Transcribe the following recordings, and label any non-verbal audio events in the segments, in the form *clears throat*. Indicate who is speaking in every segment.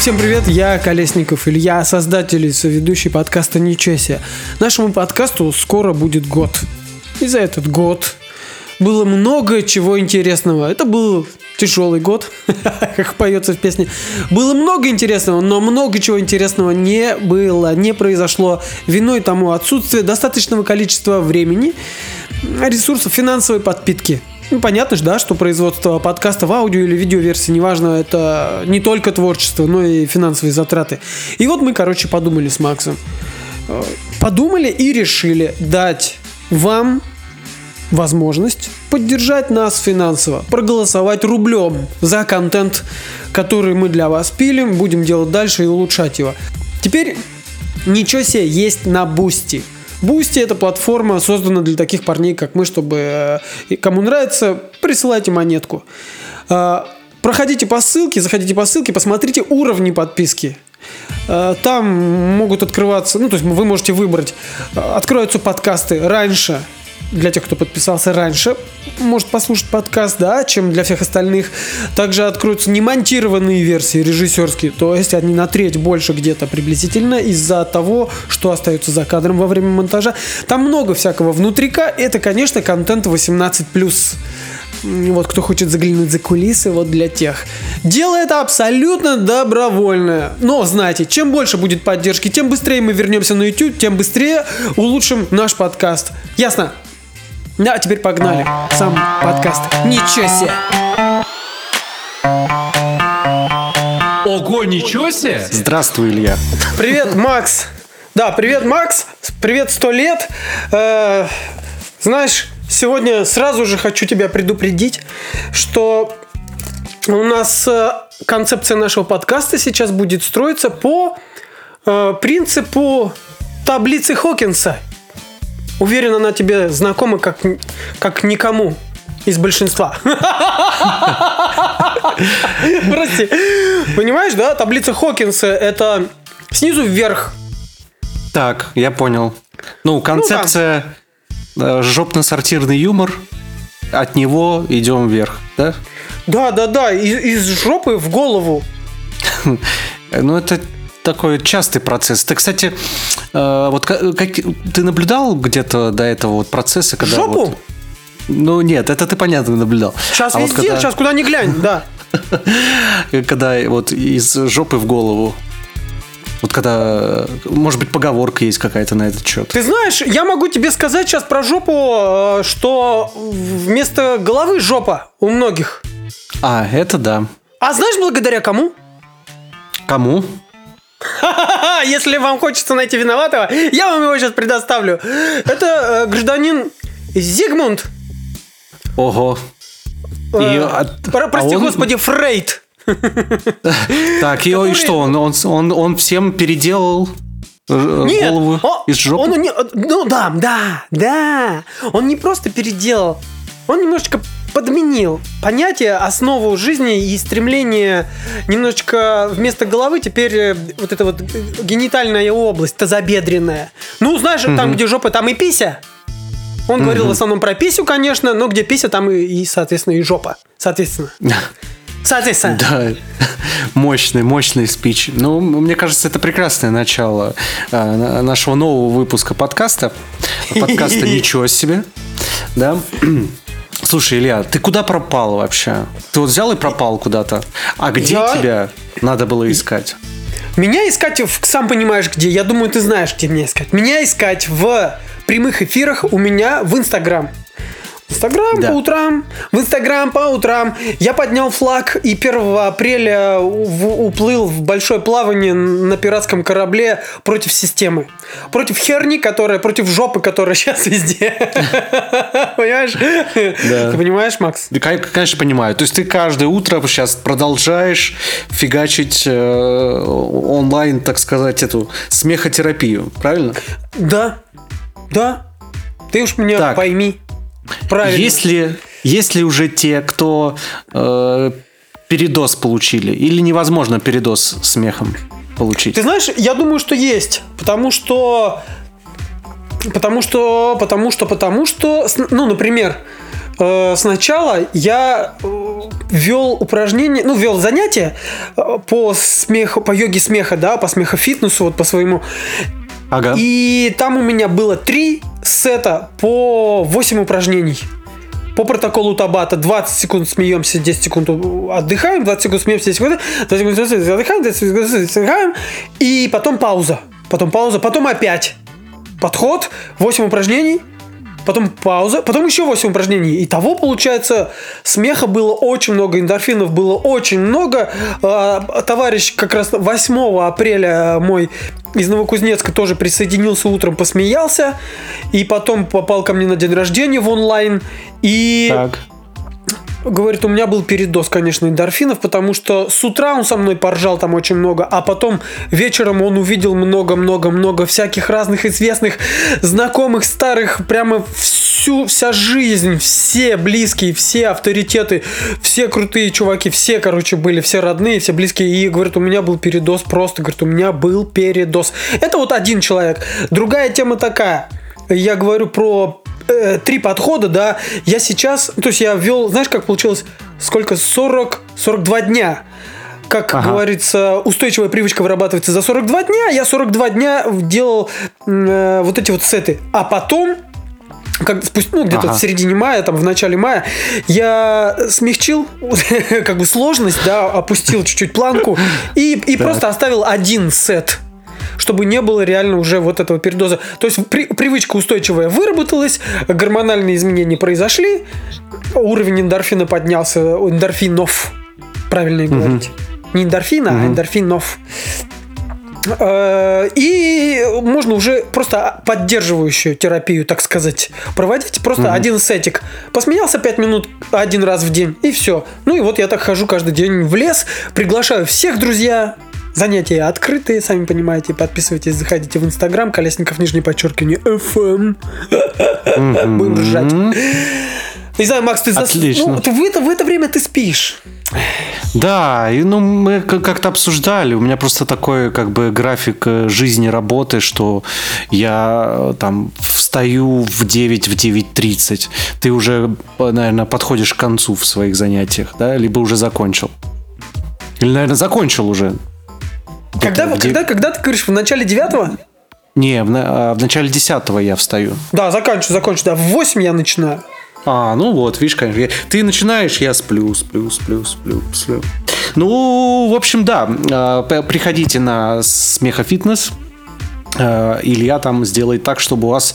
Speaker 1: Всем привет, я Колесников Илья, создатель и соведущий подкаста «Ничего себе». Нашему подкасту скоро будет год. И за этот год было много чего интересного. Это был тяжелый год, *laughs* как поется в песне. Было много интересного, но много чего интересного не было, не произошло. Виной тому отсутствие достаточного количества времени, ресурсов, финансовой подпитки. Ну, понятно же, да, что производство подкаста в аудио или видеоверсии, неважно, это не только творчество, но и финансовые затраты. И вот мы, короче, подумали с Максом. Э, Подумали и решили дать вам возможность поддержать нас финансово, проголосовать рублем за контент, который мы для вас пилим, будем делать дальше и улучшать его. Теперь ничего себе есть на Boosty. Boosty это платформа, создана для таких парней, как мы, чтобы э, кому нравится, присылайте монетку. Э, Проходите по ссылке, заходите по ссылке, посмотрите уровни подписки. Э, Там могут открываться, ну то есть вы можете выбрать, откроются подкасты раньше, для тех, кто подписался раньше, может послушать подкаст, да, чем для всех остальных. Также откроются немонтированные версии режиссерские, то есть они на треть больше где-то приблизительно из-за того, что остается за кадром во время монтажа. Там много всякого внутрика. Это, конечно, контент 18+. М, Вот кто хочет заглянуть за кулисы, вот для тех. Дело это абсолютно добровольное. Но знаете, чем больше будет поддержки, тем быстрее мы вернемся на YouTube, тем быстрее улучшим наш подкаст. Ясно? Да, теперь погнали. Сам подкаст. Ничего себе!
Speaker 2: Ого, ничего себе!
Speaker 3: Здравствуй, Илья.
Speaker 1: Привет, Макс. Да, привет, Макс. Привет, сто лет. Э, знаешь, сегодня сразу же хочу тебя предупредить, что у нас э, концепция нашего подкаста сейчас будет строиться по э, принципу таблицы Хокинса. Уверен, она тебе знакома как, как никому из большинства. Прости. Понимаешь, да? Таблица Хокинса это снизу вверх.
Speaker 3: Так, я понял. Ну, концепция э, жопно-сортирный юмор. От него идем вверх, да?
Speaker 1: Да, да, да, из, из жопы в голову. *laughs*
Speaker 3: Ну, это такой частый процесс. Ты, кстати, э, вот ка- как, ты наблюдал где-то до этого вот процесса, когда
Speaker 1: Жопу?
Speaker 3: вот- ну нет, это ты понятно наблюдал.
Speaker 1: Сейчас
Speaker 3: А вот
Speaker 1: везде,
Speaker 3: когда-
Speaker 1: сейчас куда ни глянь, да. *laughs*
Speaker 3: когда вот из жопы в голову. Вот когда, может быть, поговорка есть какая-то на этот счет.
Speaker 1: Ты знаешь, я могу тебе сказать сейчас про жопу, э, что вместо головы жопа у многих.
Speaker 3: А, это да.
Speaker 1: А знаешь, благодаря кому?
Speaker 3: Кому? *laughs*
Speaker 1: Если вам хочется найти виноватого, я вам его сейчас предоставлю. Это э, гражданин Зигмунд.
Speaker 3: Ого. И,
Speaker 1: э,
Speaker 3: а-
Speaker 1: про- прости
Speaker 3: а он-
Speaker 1: господи, Фрейд. *laughs*
Speaker 3: Так, и, и что, он, он, он, он всем переделал э,
Speaker 1: Нет,
Speaker 3: голову
Speaker 1: он-
Speaker 3: из жопы?
Speaker 1: Он, не- ну да, да, да. Он не просто переделал, он немножечко подменил понятие, основу жизни и стремление немножечко вместо головы теперь э, вот эта вот генитальная область, тазобедренная. Ну, знаешь, там, где жопа, там и пися. Он говорил в основном про писю, конечно, но где пися, там и, и, соответственно, и жопа. Соответственно. *laughs* Соответственно.
Speaker 3: Да, мощный, мощный спич. Ну, мне кажется, это прекрасное начало э, на- нашего нового выпуска подкаста. Подкаста *laughs* «Ничего себе». Да? Слушай, Илья, ты куда пропал вообще? Ты вот взял и пропал куда-то. А где
Speaker 1: Я-
Speaker 3: тебя надо было искать?
Speaker 1: Меня искать, сам понимаешь где, я думаю, ты знаешь, где меня искать. Меня искать в прямых эфирах у меня в Инстаграм. Инстаграм
Speaker 3: Да.
Speaker 1: по утрам, в Инстаграм по утрам. Я поднял флаг и 1 апреля в- уплыл в большое плавание на пиратском корабле против системы. Против херни, которая, против жопы, которая *laughs* сейчас везде. Понимаешь? Ты понимаешь, Макс?
Speaker 3: Конечно, понимаю. То есть ты каждое утро сейчас продолжаешь фигачить э, онлайн, так сказать, эту смехотерапию, правильно?
Speaker 1: Да, да. Ты уж меня пойми. Правильно.
Speaker 3: Есть ли, есть ли уже те, кто э, передоз получили? Или невозможно передоз смехом получить?
Speaker 1: Ты знаешь, я думаю, что есть. Потому что... Потому что... Потому что... Потому что... Ну, например, э, сначала я... э, вел упражнение, ну, вел занятия э, по смеху, по йоге смеха, да, по смехофитнесу, вот по своему.
Speaker 3: Ага.
Speaker 1: И там у меня было три сета по 8 упражнений. По протоколу Табата 20 секунд смеемся, 10 секунд отдыхаем, 20 секунд смеемся, 10 секунд, 20 секунд отдыхаем, 20 секунд отдыхаем, и потом пауза. Потом пауза, потом опять подход, 8 упражнений, потом пауза, потом еще 8 упражнений. И того, получается, смеха было очень много, эндорфинов было очень много. А, Товарищ как раз 8 апреля мой из Новокузнецка тоже присоединился утром, посмеялся. И потом попал ко мне на день рождения в онлайн. И
Speaker 3: Так.
Speaker 1: Говорит, у меня был передоз, конечно, эндорфинов, потому что с утра он со мной поржал там очень много, а потом вечером он увидел много-много-много всяких разных известных, знакомых, старых, прямо всю, вся жизнь, все близкие, все авторитеты, все крутые чуваки, все, короче, были, все родные, все близкие, и говорит, у меня был передоз просто, говорит, у меня был передоз. Это вот один человек. Другая тема такая, я говорю про э, три подхода, да, я сейчас, то есть я ввел, знаешь, как получилось, сколько, 40, 42 дня. Как
Speaker 3: Ага.
Speaker 1: говорится, устойчивая привычка вырабатывается за 42 дня, я 42 дня делал э, вот эти вот сеты. А потом, как, спусть- ну, где-то
Speaker 3: Ага.
Speaker 1: в середине мая, там, в начале мая, я смягчил *laughs* как бы сложность, да, опустил чуть-чуть планку и, и просто оставил один сет чтобы не было реально уже вот этого передоза. То есть при- привычка устойчивая выработалась, гормональные изменения произошли, уровень эндорфина поднялся, эндорфинов, правильно говорить. Не эндорфина, а эндорфинов. Э, И можно уже просто поддерживающую терапию, так сказать, проводить. Просто один сетик. Посмеялся 5 минут один раз в день, и все. Ну и вот я так хожу каждый день в лес, приглашаю всех, друзья. Занятия открытые, сами понимаете. Подписывайтесь, заходите в Инстаграм, Колесников, нижнее подчеркивание, FM. Будем ржать. Не знаю, Макс, ты зас-
Speaker 3: Отлично.
Speaker 1: ну, ты в, это, в это время ты спишь.
Speaker 3: Да, и, ну, мы как-то обсуждали. У меня просто такой как бы график э, жизни работы, что я э, там встаю в 9, в 9.30. Ты уже, наверное, подходишь к концу в своих занятиях, да? Либо уже закончил. Или, наверное, закончил уже.
Speaker 1: Когда,
Speaker 3: Где-то в
Speaker 1: когда, когда ты говоришь, в начале девятого?
Speaker 3: Не, в, на- а, в начале 10 я встаю.
Speaker 1: Да, заканчиваю, заканчиваю. Да, в 8 я начинаю.
Speaker 3: А, ну вот, видишь, конечно. я- Ты начинаешь, я сплю, сплю, сплю, сплю, сплю. Ну, в общем, да. п- Приходите на смехофитнес. Э, Илья там сделает так, чтобы у вас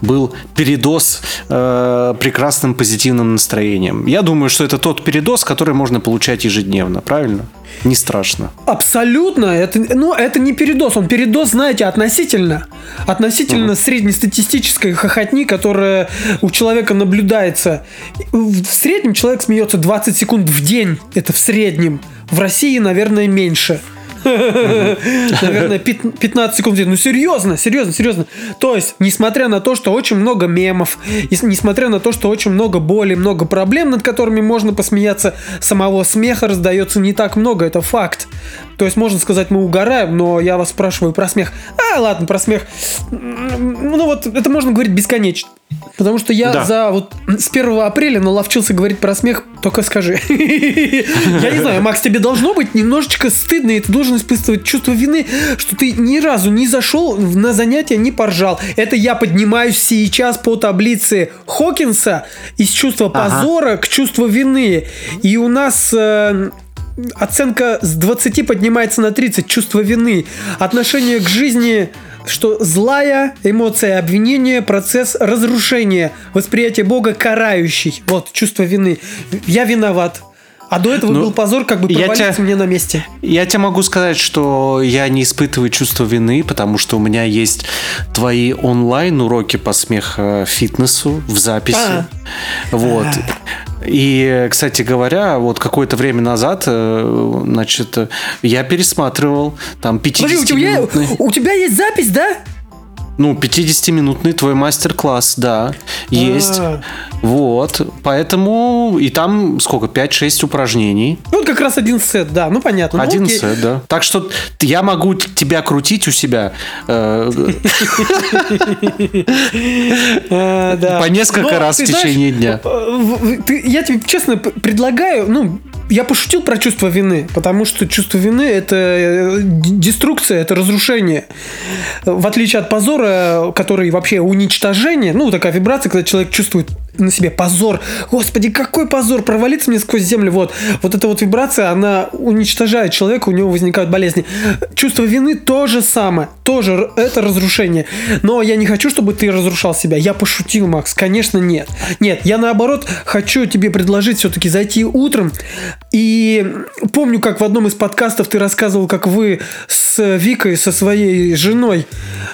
Speaker 3: был передоз э, прекрасным позитивным настроением. Я думаю, что это тот передоз, который можно получать ежедневно, правильно? Не страшно.
Speaker 1: Абсолютно. Это, ну, это не передоз. Он передоз, знаете, относительно. Относительно среднестатистической хохотни, которая у человека наблюдается. В среднем человек смеется 20 секунд в день. Это в среднем. В России, наверное, меньше. Наверное, пят- 15 секунд. Ну, серьезно, серьезно, серьезно. То есть, несмотря на то, что очень много мемов, несмотря на то, что очень много боли, много проблем, над которыми можно посмеяться, самого смеха раздается не так много, это факт. То есть, можно сказать, мы угораем, но я вас спрашиваю про смех. А, ладно, про смех. М, Ну, вот, это можно говорить бесконечно. Потому что я
Speaker 3: Да.
Speaker 1: за вот с 1 апреля наловчился говорить про смех, только скажи. Я не знаю, Макс, тебе должно быть немножечко стыдно, и ты должен испытывать чувство вины, что ты ни разу не зашел на занятие, не поржал. Это я поднимаюсь сейчас по таблице Хокинса из чувства позора к чувству вины. И у нас э, оценка с 20 поднимается на 30, чувство вины. Отношение к жизни что злая эмоция обвинения, процесс разрушения, восприятие Бога карающий. Вот, чувство вины. Я виноват. А до этого
Speaker 3: Ну,
Speaker 1: был позор, как бы провалиться
Speaker 3: тебя-
Speaker 1: мне на месте.
Speaker 3: Я тебе могу сказать, что я не испытываю чувство вины, потому что у меня есть твои онлайн-уроки по смех-фитнесу в записи.
Speaker 1: А.
Speaker 3: Вот. И, кстати говоря, вот какое-то время назад, э, значит, э, я пересматривал там
Speaker 1: Подожди, у тебя,
Speaker 3: 50-минутный,
Speaker 1: у тебя есть запись, да?
Speaker 3: Ну, 50-минутный твой мастер-класс, да, есть.
Speaker 1: А.
Speaker 3: Вот, поэтому и там сколько, 5-6 упражнений.
Speaker 1: Ну, вот как раз один сет, да, ну понятно. Ну,
Speaker 3: Один
Speaker 1: окей.
Speaker 3: сет, да. Так что я могу тебя крутить у себя э,
Speaker 1: А, *laughs* да.
Speaker 3: По несколько раз в течение дня.
Speaker 1: э, я тебе честно предлагаю, ну, я пошутил про чувство вины, потому что чувство вины это э, деструкция, это разрушение. В отличие от позора, который вообще уничтожение, ну, такая вибрация, когда человек чувствует на себе позор. Господи, какой позор, провалиться мне сквозь землю. Вот, вот эта вот вибрация, она уничтожает человека, у него возникают болезни. Чувство вины то же самое, тоже это разрушение. Но я не хочу, чтобы ты разрушал себя. Я пошутил, Макс, конечно, нет. Нет, я наоборот хочу тебе предложить все-таки зайти утром. И помню, как в одном из подкастов ты рассказывал, как вы с Викой, со своей женой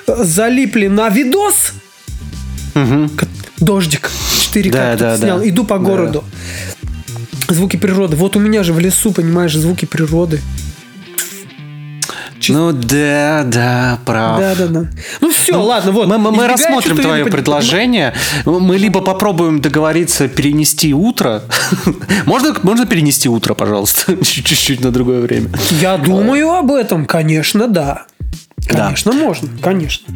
Speaker 1: э, залипли на видос. К- Дождик. 4
Speaker 3: Да, да,
Speaker 1: снял.
Speaker 3: да.
Speaker 1: Иду по
Speaker 3: Да.
Speaker 1: городу. Звуки природы. Вот у меня же в лесу, понимаешь, звуки природы. Чис-
Speaker 3: Ну да, да, прав.
Speaker 1: Да, да, да. Ну все, ладно, вот.
Speaker 3: Мы, мы- мы рассмотрим твое
Speaker 1: вины,
Speaker 3: предложение. Мы либо попробуем договориться перенести утро. *laughs* Можно, можно перенести утро, пожалуйста, *laughs* чуть-чуть на другое время.
Speaker 1: Я думаю об этом, конечно, да. Конечно, можно, конечно.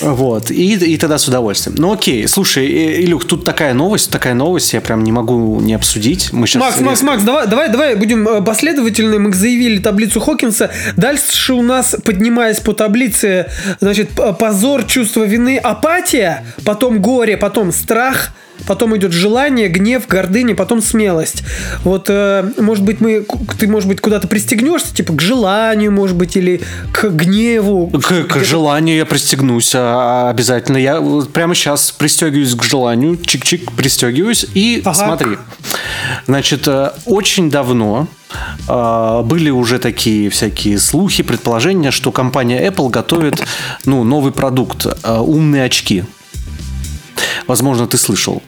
Speaker 3: Вот, и, и тогда с удовольствием. Ну окей, слушай, э, Илюх, тут такая новость, такая новость, я прям не могу не обсудить. Мы сейчас
Speaker 1: Макс, Макс, Макс, давай, давай, давай будем э, последовательны. Мы заявили таблицу Хокинса. Дальше у нас, поднимаясь по таблице, значит, позор, чувство вины, апатия, потом горе, потом страх, потом идет желание, гнев, гордыня, потом смелость. Вот, э, может быть, мы, ты, может быть, куда-то пристегнешься, типа к желанию, может быть, или к гневу.
Speaker 3: К, к желанию я пристегнусь а, обязательно. Я прямо сейчас пристегиваюсь к желанию, чик-чик, пристегиваюсь. И
Speaker 1: Ага.
Speaker 3: смотри, значит, э, очень давно э, были уже такие всякие слухи, предположения, что компания Apple готовит ну, новый продукт э, умные очки. Возможно, ты слышал.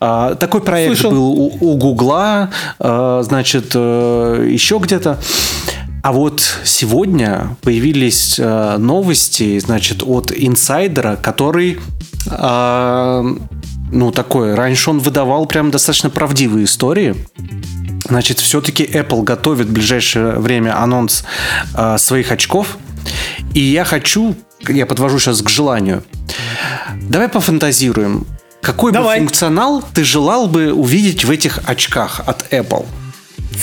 Speaker 3: А, Такой проект
Speaker 1: Слышал.
Speaker 3: был у, у Гугла, э, значит, э, еще где-то. А вот сегодня появились э, новости, значит, от инсайдера, который, э, ну, такой, раньше он выдавал прям достаточно правдивые истории. Значит, все-таки Apple готовит в ближайшее время анонс э, своих очков. И я хочу, я подвожу сейчас к желанию. Давай пофантазируем. Какой
Speaker 1: Давай.
Speaker 3: бы функционал ты желал бы увидеть в этих очках от Apple?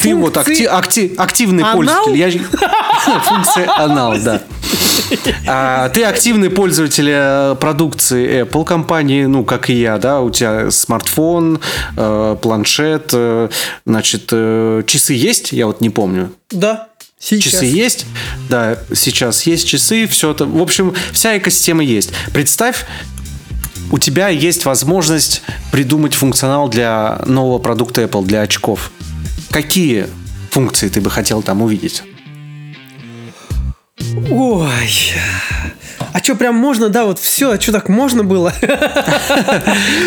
Speaker 3: Ты вот
Speaker 1: Функции-
Speaker 3: акти- акти- активный
Speaker 1: Анал?
Speaker 3: пользователь. Я... *laughs* Функция анал, да. *laughs* А, ты активный пользователь э, продукции Apple компании, ну, как и я, да, у тебя смартфон, э, планшет, э, значит, э, часы есть, я вот не помню.
Speaker 1: Да, сейчас.
Speaker 3: Часы есть, да, сейчас есть часы, все это, в общем, вся экосистема есть. Представь, у тебя есть возможность придумать функционал для нового продукта Apple, для очков. Какие функции ты бы хотел там увидеть?
Speaker 1: Ой. А что, прям можно, да, вот все, а что так можно было?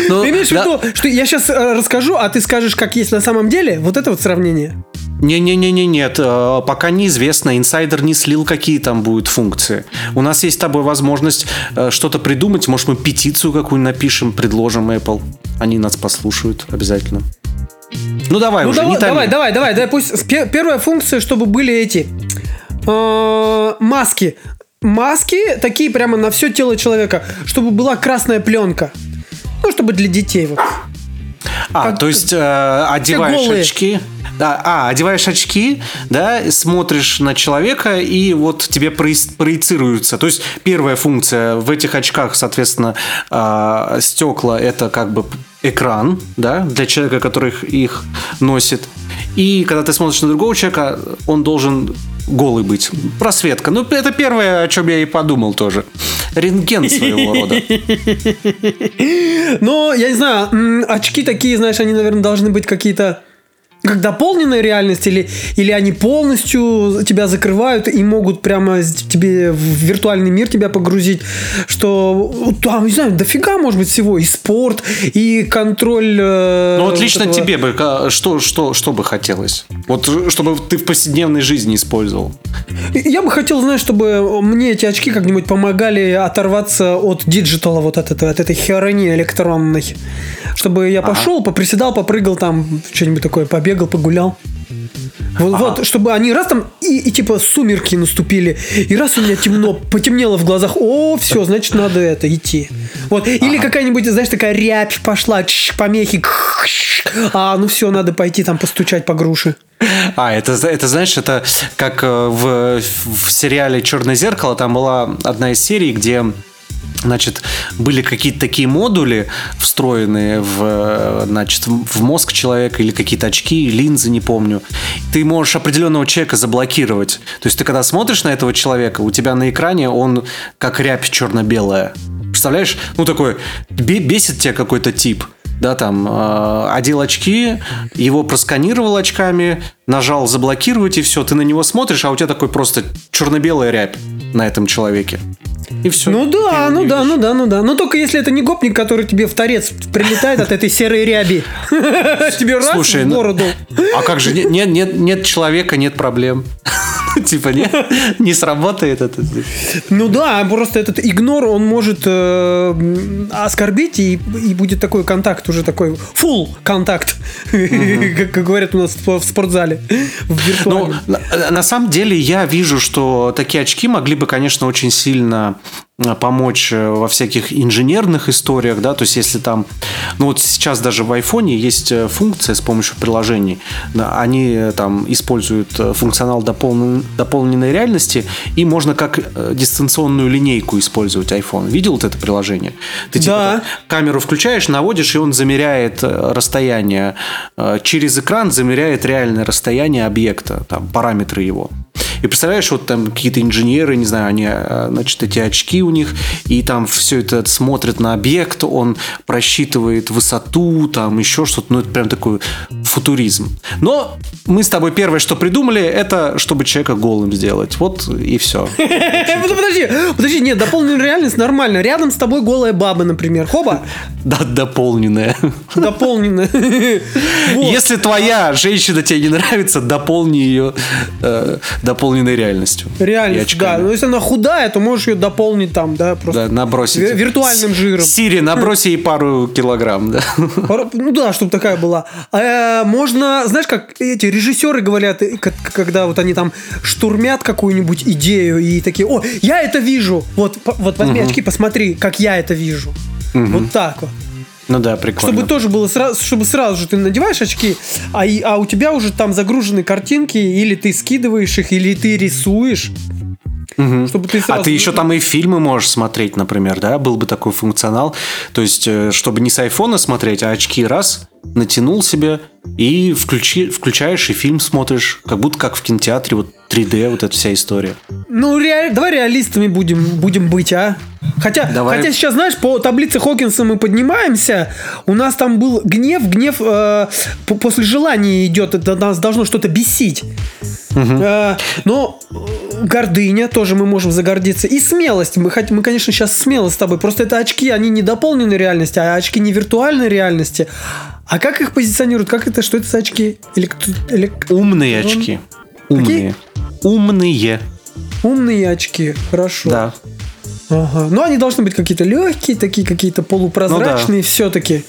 Speaker 3: Ну,
Speaker 1: Ты имеешь в виду, что я сейчас расскажу, а ты скажешь, как есть на самом деле? Вот это вот сравнение.
Speaker 3: Не-не-не-не, нет, э, пока неизвестно, инсайдер не слил, какие там будут функции. У нас есть с тобой возможность э, что-то придумать, может мы петицию какую напишем, предложим Apple, они нас послушают обязательно. Ну давай
Speaker 1: Ну
Speaker 3: уже,
Speaker 1: давай,
Speaker 3: не
Speaker 1: давай, давай, давай, давай, пусть первая функция, чтобы были эти э, маски. Маски такие прямо на все тело человека, чтобы была красная пленка. Ну, чтобы для детей вот.
Speaker 3: А,
Speaker 1: Как-
Speaker 3: то есть э, одеваешь очки. Да, а, одеваешь очки, да, смотришь на человека, и вот тебе проецируются. То есть первая функция в этих очках, соответственно, э, стекла это как бы экран, да, для человека, который их носит. И когда ты смотришь на другого человека, он должен голый быть. Просветка. Ну, это первое, о чем я и подумал тоже. Рентген своего рода. *laughs*
Speaker 1: Но, я не знаю, очки такие, знаешь, они, наверное, должны быть какие-то как дополненная реальность или, или они полностью тебя закрывают и могут прямо тебе в виртуальный мир тебя погрузить, что там, не знаю, дофига может быть всего, и спорт, и контроль... э,
Speaker 3: Ну вот лично
Speaker 1: этого-
Speaker 3: тебе бы что, что, что бы хотелось? Вот чтобы ты в повседневной жизни использовал.
Speaker 1: Я бы хотел, знаешь, чтобы мне эти очки как-нибудь помогали оторваться от диджитала, вот от, этой- от этой херони электронной. Чтобы я пошел, поприседал, попрыгал там, что-нибудь такое, побегал, погулял. Вот, вот, чтобы они раз там и, и типа сумерки наступили, и раз у меня темно, потемнело в глазах, о, все, значит, надо это идти. Вот. Или какая-нибудь, знаешь, такая рябь пошла, чш, помехи, а, ну все, надо пойти там постучать по груши.
Speaker 3: А, это, это знаешь, это как э, в, в сериале Черное зеркало, там была одна из серий, где Значит, были какие-то такие модули, встроенные в, значит, в мозг человека или какие-то очки, линзы, не помню. Ты можешь определенного человека заблокировать. То есть ты когда смотришь на этого человека, у тебя на экране он как рябь черно-белая. Представляешь? Ну такой, бе- бесит тебя какой-то тип да, там, э, одел очки, его просканировал очками, нажал заблокировать, и все, ты на него смотришь, а у тебя такой просто черно-белая рябь на этом человеке. И все.
Speaker 1: Ну да, ну да, ну да, ну да. Но только если это не гопник, который тебе в торец прилетает от этой серой ряби. *laughs* Тебе раз
Speaker 3: Слушай,
Speaker 1: в
Speaker 3: ну-
Speaker 1: бороду.
Speaker 3: А как же, нет, нет, нет, нет человека, нет проблем. *laughs* Типа, не, не сработает это.
Speaker 1: Ну да, просто этот игнор, он может э, оскорбить, и, будет такой контакт уже такой, full контакт, *laughs* как говорят у нас в спортзале,
Speaker 3: Ну, на, самом деле я вижу, что такие очки могли бы, конечно, очень сильно помочь э, во всяких инженерных историях, да, то есть если там, ну вот сейчас даже в айфоне есть э, функция с помощью приложений, да, они э, там используют э, функционал дополнен- дополненной реальности, и можно как э, дистанционную линейку использовать iPhone. Видел вот это приложение? Ты типа
Speaker 1: Да.
Speaker 3: так камеру включаешь, наводишь, и он замеряет э, расстояние. Э, Через экран замеряет реальное расстояние объекта, там, параметры его. И представляешь, вот там какие-то инженеры, не знаю, они, э, значит, эти очки у них, и там все это смотрят на объект, он просчитывает высоту, там еще что-то, ну это прям такой футуризм. Но мы с тобой первое, что придумали, это чтобы человека голым сделать. Вот и все. *laughs*
Speaker 1: Подожди, подожди, нет, дополненная реальность нормально. Рядом с тобой голая баба, например. Хоба, *laughs*
Speaker 3: Да,
Speaker 1: дополненная. *laughs* Вот.
Speaker 3: Если твоя женщина тебе не нравится, дополни ее э, дополненной реальностью.
Speaker 1: Реальность, да. Но если она худая, то можешь ее дополнить там, да, просто.
Speaker 3: Да, набросить.
Speaker 1: Вир- виртуальным жиром.
Speaker 3: Сири, набрось ей пару килограмм, да.
Speaker 1: Ну да, чтобы такая была. Э, можно, знаешь, как эти режиссеры говорят, когда вот они там штурмят какую-нибудь идею и такие, о, я это вижу. Вот, вот возьми очки, посмотри, как я это вижу. Вот так вот.
Speaker 3: Ну да, прикольно.
Speaker 1: Чтобы тоже было сразу, чтобы сразу же ты надеваешь очки, а, и- а у тебя уже там загружены картинки, или ты скидываешь их, или ты рисуешь. Чтобы ты
Speaker 3: А
Speaker 1: сразу...
Speaker 3: ты еще там и фильмы можешь смотреть, например, да? Был бы такой функционал. То есть, э, чтобы не с айфона смотреть, а очки раз, натянул себе и включи, включаешь и фильм смотришь. Как будто как в кинотеатре, вот 3D, вот эта вся история.
Speaker 1: Ну, ре- давай реалистами будем, будем быть, а? Хотя,
Speaker 3: Давай.
Speaker 1: хотя сейчас, знаешь, по таблице Хокинса мы поднимаемся. У нас там был гнев, гнев э, после желания идет. Это нас должно что-то бесить. Э, но э, гордыня тоже мы можем загордиться. И смелость. Мы, хот- мы, конечно, сейчас смелы с тобой. Просто это очки, они не дополненной реальности, а очки не виртуальной реальности. А как их позиционируют? Как это? Что это за очки? Кто- или-
Speaker 3: Умные очки. Умные. Умные.
Speaker 1: умные очки. Хорошо.
Speaker 3: Да.
Speaker 1: Ага. Ну, они должны быть какие-то легкие, такие какие-то полупрозрачные все-таки.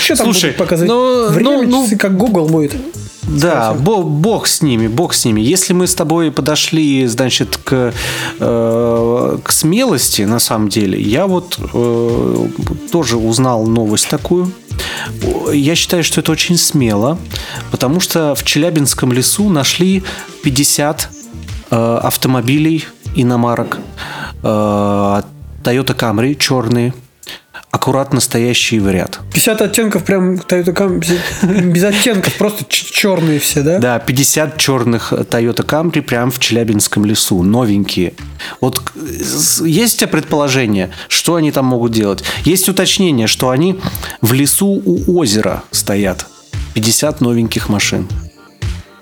Speaker 1: Что там
Speaker 3: Слушай,
Speaker 1: будут показывать?
Speaker 3: ну,
Speaker 1: Время,
Speaker 3: ну, ну,
Speaker 1: часы, как Google будет.
Speaker 3: Да, бо- бог с ними, бог с ними. Если мы с тобой подошли, значит, к, э, к смелости, на самом деле, я вот э, тоже узнал новость такую. Я считаю, что это очень смело, потому что в Челябинском лесу нашли 50 э, автомобилей иномарок. Э, Toyota Camry черные, аккуратно стоящие в ряд.
Speaker 1: 50 оттенков прям Toyota Cam- без, оттенков, просто черные все, да?
Speaker 3: Да, 50 черных Toyota Camry прямо в Челябинском лесу, новенькие. Вот есть у тебя предположение, что они там могут делать? Есть уточнение, что они в лесу у озера стоят. 50 новеньких машин.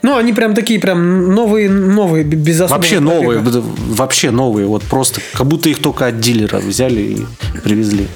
Speaker 1: Ну, они прям такие, прям новые, новые, без особого
Speaker 3: Вообще новые, вообще новые. Вот просто, как будто их только от дилера взяли и привезли.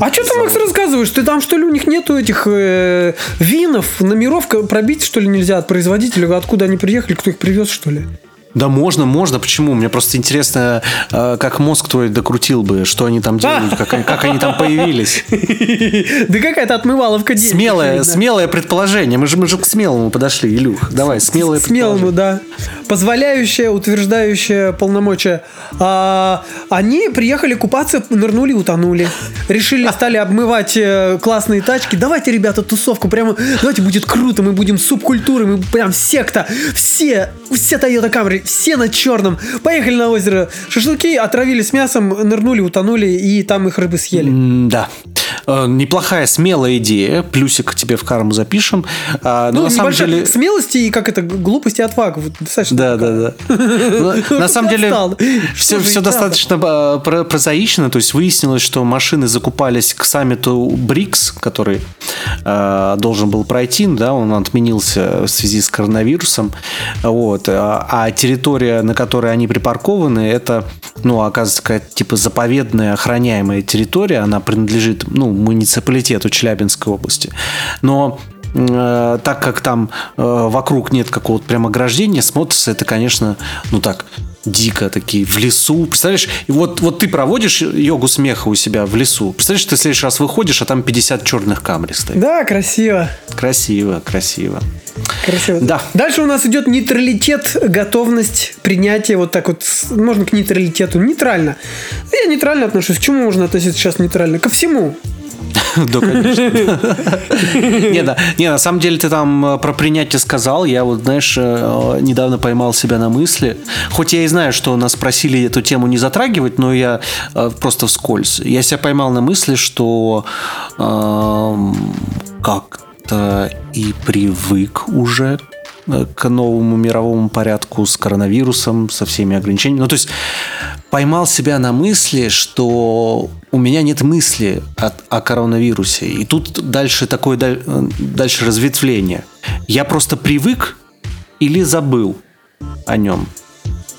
Speaker 1: А что ты, Макс, рассказываешь? Ты там, что ли, у них нету этих э, винов, номеров пробить, что ли, нельзя от производителя? Откуда они приехали, кто их привез, что ли?
Speaker 3: Да можно, можно. Почему? Мне просто интересно, э, как мозг твой докрутил бы, что они там делают, как, они- как они там появились. *laughs*
Speaker 1: Да какая-то отмываловка денег.
Speaker 3: Смелое, смелое предположение. Мы же, мы же к смелому подошли, Илюх. Давай, смелое
Speaker 1: Смелому, да. Позволяющее, утверждающее полномочия. А, они приехали купаться, нырнули, утонули. Решили, стали обмывать э, классные тачки. Давайте, ребята, тусовку. Прямо, давайте будет круто. Мы будем субкультурой. Мы прям секта. Все, все Toyota Camry, все на черном. Поехали на озеро. Шашлыки отравились мясом, нырнули, утонули, и там их рыбы съели.
Speaker 3: М, Да. Э, Неплохая, смелая идея. Плюсик тебе в карму запишем. А,
Speaker 1: Ну,
Speaker 3: на самом деле...
Speaker 1: смелости и как это, глупости и отвага. Вот достаточно
Speaker 3: Да, да, да. *laughs* Ну, На самом деле все, все достаточно про- прозаично. То есть выяснилось, что машины закупались к саммиту БРИКС, который э, должен был пройти, да, он отменился в связи с коронавирусом. Вот. А а территория, на которой они припаркованы, это, ну, оказывается, какая-то типа заповедная охраняемая территория. Она принадлежит, ну, муниципалитету Челябинской области. Но э, так как там э, вокруг нет какого-то прям ограждения, смотрится это, конечно, ну так, дико такие в лесу. Представляешь, и вот, вот ты проводишь йогу смеха у себя в лесу. Представляешь, ты в следующий раз выходишь, а там 50 черных камер стоит.
Speaker 1: Да, красиво.
Speaker 3: Красиво, красиво.
Speaker 1: Красиво.
Speaker 3: Да.
Speaker 1: Дальше у нас идет нейтралитет, готовность принятия вот так вот. Можно к нейтралитету. Нейтрально. Я нейтрально отношусь. К чему можно относиться сейчас нейтрально? Ко всему. *laughs*
Speaker 3: Да, конечно. *laughs* Не, на самом деле ты там э, про принятие сказал. Я вот, знаешь, э, недавно поймал себя на мысли. Хоть я и знаю, что нас просили эту тему не затрагивать, но я э, просто вскользь. Я себя поймал на мысли, что эм, как-то и привык уже э, к новому мировому порядку с коронавирусом, со всеми ограничениями. Ну, то есть поймал себя на мысли, что у меня нет мысли о, о коронавирусе. И тут дальше такое э, дальше разветвление. Я просто привык или забыл о нем.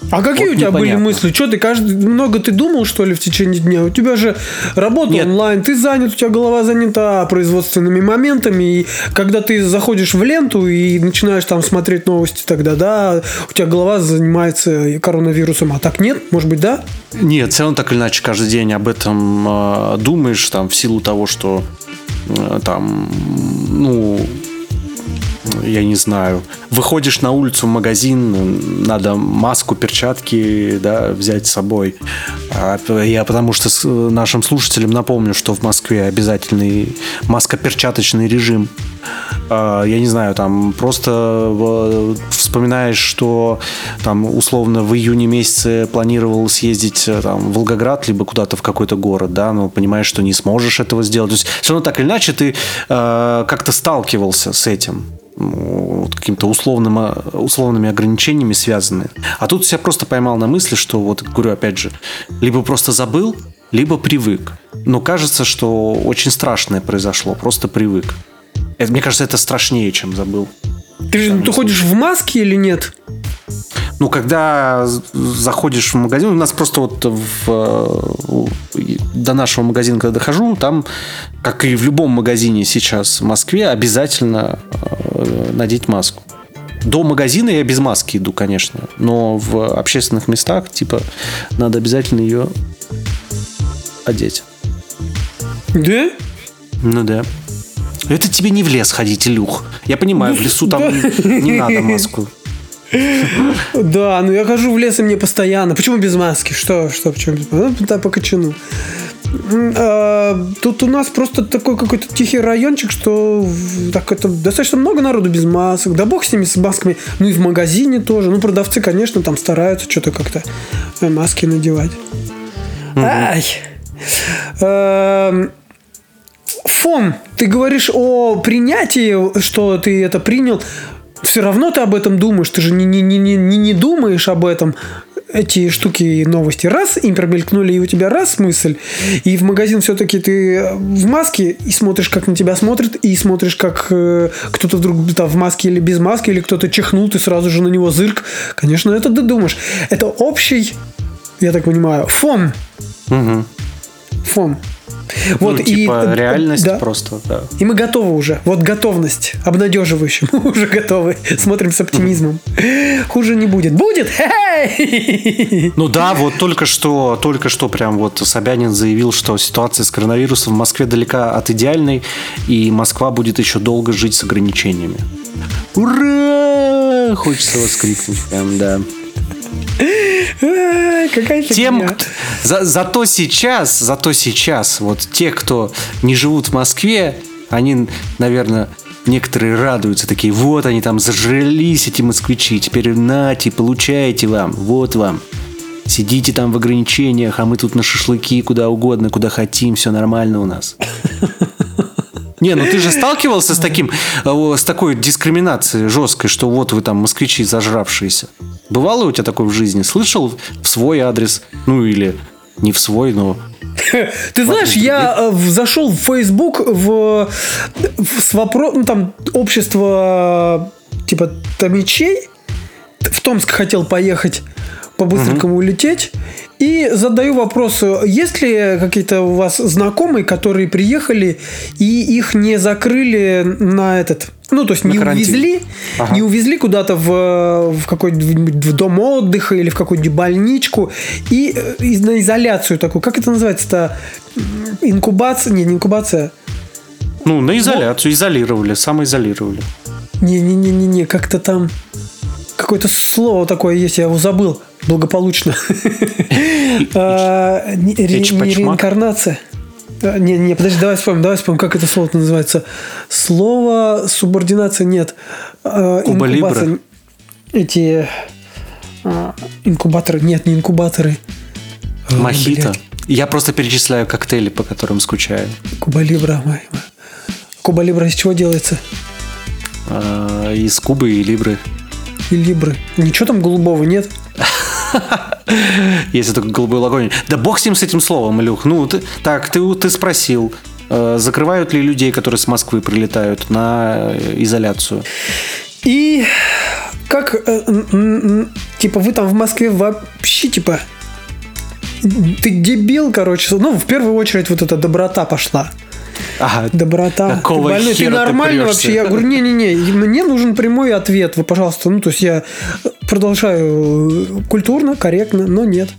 Speaker 1: А какие
Speaker 3: Вот
Speaker 1: у тебя были
Speaker 3: непонятно.
Speaker 1: мысли? Что ты каждый много ты думал, что ли, в течение дня? У тебя же работа
Speaker 3: Нет.
Speaker 1: онлайн, ты занят, у тебя голова занята производственными моментами. И когда ты заходишь в ленту и начинаешь там смотреть новости, тогда да, у тебя голова занимается коронавирусом. А так нет? Может быть, да?
Speaker 3: Нет, все равно так или иначе каждый день об этом э, думаешь, там, в силу того, что э, там, ну, я не знаю, выходишь на улицу в магазин, надо маску, перчатки, да, взять с собой. А Я потому что нашим слушателям напомню, что в Москве обязательный маскоперчаточный режим. А, Я не знаю, там просто э, вспоминаешь, что там условно в июне месяце планировал съездить э, там, в Волгоград, либо куда-то в какой-то город, да, но понимаешь, что не сможешь этого сделать. То есть все равно так или иначе ты э, как-то сталкивался с этим вот каким-то условным, э, условными ограничениями связаны. А тут себя просто поймал на мысли, что вот говорю опять же, либо просто забыл, либо привык. Но кажется, что очень страшное произошло, просто привык. Это, мне кажется, это страшнее, чем забыл.
Speaker 1: Ты же ты ходишь в маске или нет?
Speaker 3: Ну, когда заходишь в магазин, у нас просто вот в, э, до нашего магазина, когда дохожу, там, как и в любом магазине сейчас в Москве, обязательно э, надеть маску. До магазина я без маски иду, конечно, но в общественных местах, типа, надо обязательно ее одеть.
Speaker 1: Да?
Speaker 3: Ну да. Это тебе не в лес ходить, Илюх. Я понимаю, в лесу там не надо маску.
Speaker 1: Да, ну я хожу в лес и мне постоянно. Почему без маски? Что, что, почему без маски? Ну, да, по а, Тут у нас просто такой какой-то тихий райончик, что так это достаточно много народу без масок. Да бог с ними, с масками. Ну и в магазине тоже. Ну, продавцы, конечно, там стараются что-то как-то э, маски надевать. Ай. Эм, Фон, ты говоришь о принятии, что ты это принял. Все равно ты об этом думаешь. Ты же не, не, не, не, не- думаешь об этом. эти штуки и новости раз, им промелькнули, и у тебя раз мысль, и в магазин все-таки ты в маске и смотришь, как на тебя смотрят, и смотришь, как э, кто-то вдруг там, в маске или без маски, или кто-то чихнул, ты сразу же на него зырк. Конечно, это ты думаешь. Это общий, я так понимаю, фон.
Speaker 3: Мгм.
Speaker 1: Фон.
Speaker 3: Ну, типа
Speaker 1: и,
Speaker 3: реальность
Speaker 1: да.
Speaker 3: просто, да.
Speaker 1: И мы готовы уже. Вот готовность. Обнадеживающая. *laughs* Мы уже готовы. Смотрим с оптимизмом. Хуже не будет. Будет? *laughs*
Speaker 3: Ну да, вот только что, только что прям вот Собянин заявил, что ситуация с коронавирусом в Москве далека от идеальной, и Москва будет еще долго жить с ограничениями. Ура! Хочется воскликнуть прям, да.
Speaker 1: Какая
Speaker 3: Тем, кто- за- зато сейчас, зато сейчас, вот те, кто не живут в Москве, они, наверное, некоторые радуются, такие, вот они там зажрались, эти москвичи, теперь нате, получайте вам, вот вам. Сидите там в ограничениях, а мы тут на шашлыки куда угодно, куда хотим, все нормально у нас. *laughs* Не, ну ты же сталкивался с таким, э, с такой дискриминацией жесткой, что вот вы там москвичи зажравшиеся. Бывало у тебя такое в жизни? Слышал в свой адрес? Ну или не в свой, но... *laughs*
Speaker 1: Ты знаешь, я э, зашел в Facebook в, в- с вопросом, ну, там, общество э, типа томичей, в Томск хотел поехать, по-быстренькому улететь, и задаю вопрос, есть ли какие-то у вас знакомые, которые приехали и их не закрыли на этот... Ну, то есть
Speaker 3: На
Speaker 1: не
Speaker 3: карантин.
Speaker 1: увезли,
Speaker 3: Ага.
Speaker 1: не увезли куда-то в, в какой-нибудь дом отдыха или в какую-нибудь больничку и э, из- на изоляцию такую. Как это называется-то? М, Инкубация? Не, не инкубация.
Speaker 3: Ну, на изоляцию, изолировали, самоизолировали.
Speaker 1: Не-не-не-не-не, как-то там какое-то слово такое есть, я его забыл благополучно. *laughs* А, Не реинкарнация. А, Не, не, подожди, давай вспомним, давай вспомним, как это слово называется. Слово субординация нет. А,
Speaker 3: Куба?
Speaker 1: Эти инкубаторы, нет, не инкубаторы. А,
Speaker 3: Мохито.
Speaker 1: блядь,
Speaker 3: Я просто перечисляю коктейли, по которым скучаю.
Speaker 1: Куба Либра. Куба Либра из чего делается?
Speaker 3: Из Кубы и Либры.
Speaker 1: И Либры. Ничего там голубого нет? *laughs*
Speaker 3: Если только голубой лагонь. Да бог с ним, с этим словом, Илюх. Ну, ты, так, ты, ты спросил, э, закрывают ли людей, которые с Москвы прилетают, на э, изоляцию?
Speaker 1: И как, э, типа, вы там в Москве вообще, типа, ты дебил, короче. Ну, в первую очередь, вот эта доброта пошла.
Speaker 3: Ага,
Speaker 1: Доброта.
Speaker 3: Какого
Speaker 1: ты больной, ты
Speaker 3: ты
Speaker 1: нормально
Speaker 3: прешься?
Speaker 1: вообще? Я говорю, не-не-не, мне нужен прямой ответ. Вы, пожалуйста, ну, то есть я продолжаю э, культурно, корректно, но нет.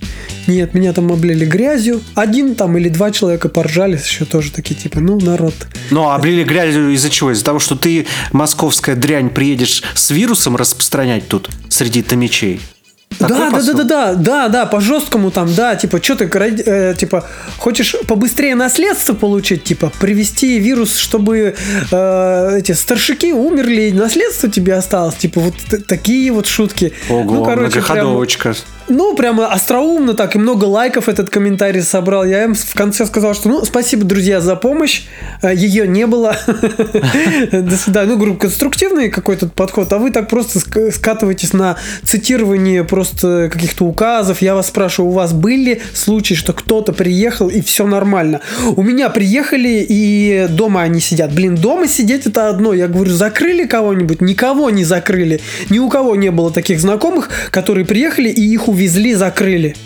Speaker 1: Нет, меня там облили грязью. Один там или два человека поржали, еще тоже такие, типа, ну, народ.
Speaker 3: Ну, а облили грязью из-за чего? Из-за того, что ты, московская дрянь, приедешь с вирусом распространять тут среди томичей?
Speaker 1: Да, да, да, да, да, да, да, по жесткому там, да, типа, что ты, э, типа, хочешь побыстрее наследство получить, типа, привести вирус, чтобы э, эти старшики умерли, и наследство тебе осталось, типа, вот такие вот шутки.
Speaker 3: Ого,
Speaker 1: ну, короче, прям,
Speaker 3: многоходовочка.
Speaker 1: Ну, прямо остроумно так, и много лайков этот комментарий собрал. Я им в конце сказал, что, ну, спасибо, друзья, за помощь. Э, Ее не было. *laughs* До свидания. Ну, говорю, конструктивный какой-то подход, а вы так просто ск- скатываетесь на цитирование просто каких-то указов. Я вас спрашиваю, у вас были случаи, что кто-то приехал и все нормально? У меня приехали и дома они сидят. Блин, дома сидеть это одно. Я говорю, закрыли кого-нибудь? Никого не закрыли. Ни у кого не было таких знакомых, которые приехали и их увезли, закрыли.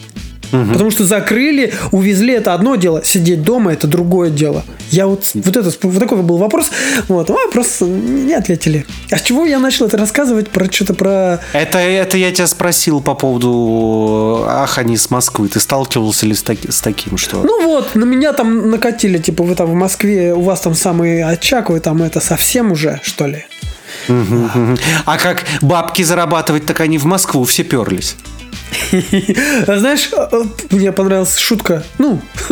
Speaker 1: Потому что закрыли, увезли это одно дело, сидеть дома это другое дело. Я вот вот это вот такой был вопрос, вот, а просто не ответили. А с чего я начал это рассказывать про что-то про
Speaker 3: Это, это я тебя спросил по поводу ах, они с Москвы. Ты сталкивался ли с, таки- с таким, что...
Speaker 1: Ну вот, на меня там накатили, типа, вы там в Москве, у вас там самый очаг, вы там это совсем уже, что ли?
Speaker 3: Мгм, мгм. А как бабки зарабатывать, так они в Москву все перлись.
Speaker 1: А Знаешь, э, э, мне понравилась шутка. Ну, *laughs*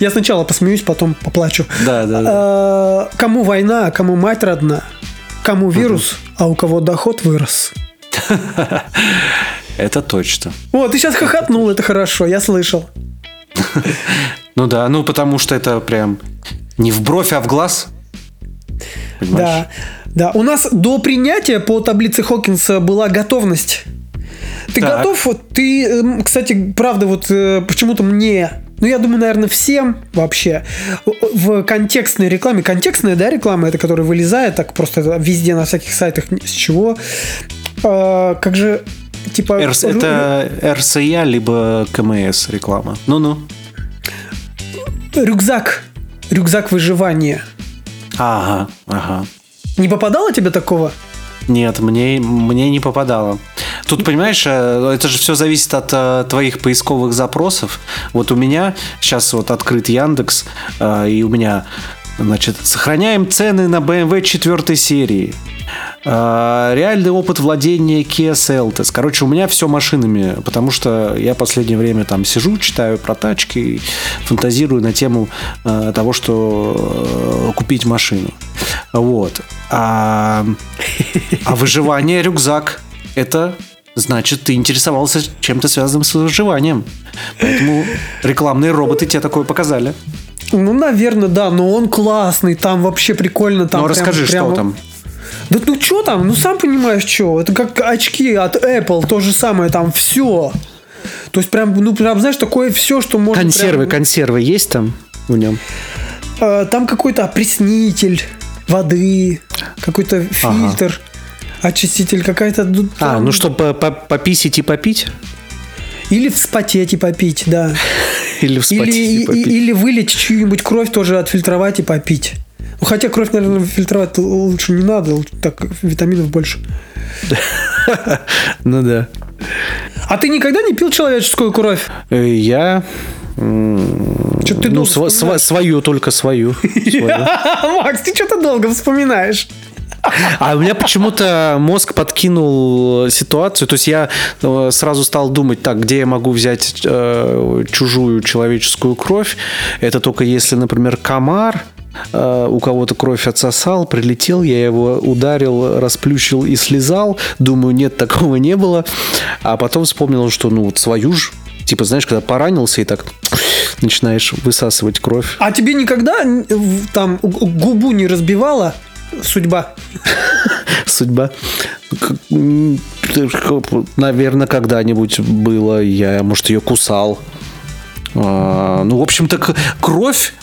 Speaker 1: я сначала посмеюсь, потом поплачу.
Speaker 3: Да, да,
Speaker 1: А, Кому война, а кому мать родна, кому вирус, а у кого доход вырос. *laughs*
Speaker 3: Это точно.
Speaker 1: Вот, ты сейчас хохотнул, это хорошо, я слышал. *laughs*
Speaker 3: Ну да, ну потому что это прям не в бровь, а в глаз. Понимаешь?
Speaker 1: Да, да. У нас до принятия по таблице Хокинса была готовность. Ты
Speaker 3: Так.
Speaker 1: готов? Вот ты, эм, кстати, правда, вот э, почему-то мне, ну я думаю, наверное, всем вообще в контекстной рекламе, контекстная, да, реклама, это которая вылезает так просто везде на всяких сайтах, с чего. А, как же типа
Speaker 3: Р-
Speaker 1: ру-
Speaker 3: Это РСЯ, либо КМС реклама. Ну-ну.
Speaker 1: рюкзак, рюкзак выживания.
Speaker 3: Ага, ага.
Speaker 1: Не попадало тебе такого?
Speaker 3: Нет, мне, мне не попадало. Тут, понимаешь, э, это же все зависит от э, твоих поисковых запросов. Вот у меня сейчас вот открыт Яндекс, э, и у меня, значит, сохраняем цены на BMW 4 серии. Э, Реальный опыт владения Kia Seltos. Короче, у меня все машинами, потому что я последнее время там сижу, читаю про тачки, фантазирую на тему того, что купить машину. Вот. А, а выживание рюкзак это значит, ты интересовался чем-то связанным с выживанием. Поэтому рекламные роботы тебе такое показали.
Speaker 1: Ну, наверное, да, но он классный, там вообще прикольно. Там
Speaker 3: ну,
Speaker 1: прям-
Speaker 3: расскажи,
Speaker 1: прям-
Speaker 3: что там.
Speaker 1: Да ну что там, ну сам понимаешь, что. Это как очки от Apple, то же самое, там все. То есть прям, ну прям, знаешь, такое все, что можно...
Speaker 3: Консервы,
Speaker 1: прям-
Speaker 3: консервы есть там в нем?
Speaker 1: Э, там какой-то опреснитель воды, какой-то фильтр, очиститель, какая-то... ну,
Speaker 3: А, ну чтобы пописить и попить?
Speaker 1: Или вспотеть и попить, да. *laughs*
Speaker 3: Или
Speaker 1: Или,
Speaker 3: вспотеть
Speaker 1: и-
Speaker 3: и попить?
Speaker 1: или вылить чью-нибудь кровь тоже отфильтровать и попить. Ну, хотя кровь, наверное, фильтровать лучше не надо, так витаминов больше. *laughs*
Speaker 3: Ну да.
Speaker 1: А ты никогда не пил человеческую кровь?
Speaker 3: Э, Я...
Speaker 1: Чё ты
Speaker 3: ну, свою, только свою. *laughs* Свою.
Speaker 1: Макс, ты что-то долго вспоминаешь.
Speaker 3: А у меня почему-то мозг подкинул ситуацию. То есть я э, сразу стал думать, так, где я могу взять э, чужую человеческую кровь. Это только если, например, комар э, у кого-то кровь отсосал, прилетел, я его ударил, расплющил и слезал. Думаю, нет, такого не было. А потом вспомнил, что ну вот свою ж, типа, знаешь, когда поранился и так начинаешь высасывать кровь.
Speaker 1: А тебе никогда там губу не разбивала судьба?
Speaker 3: судьба. Наверное, когда-нибудь было. Я, может, ее кусал. А, Ну, в общем-то, кровь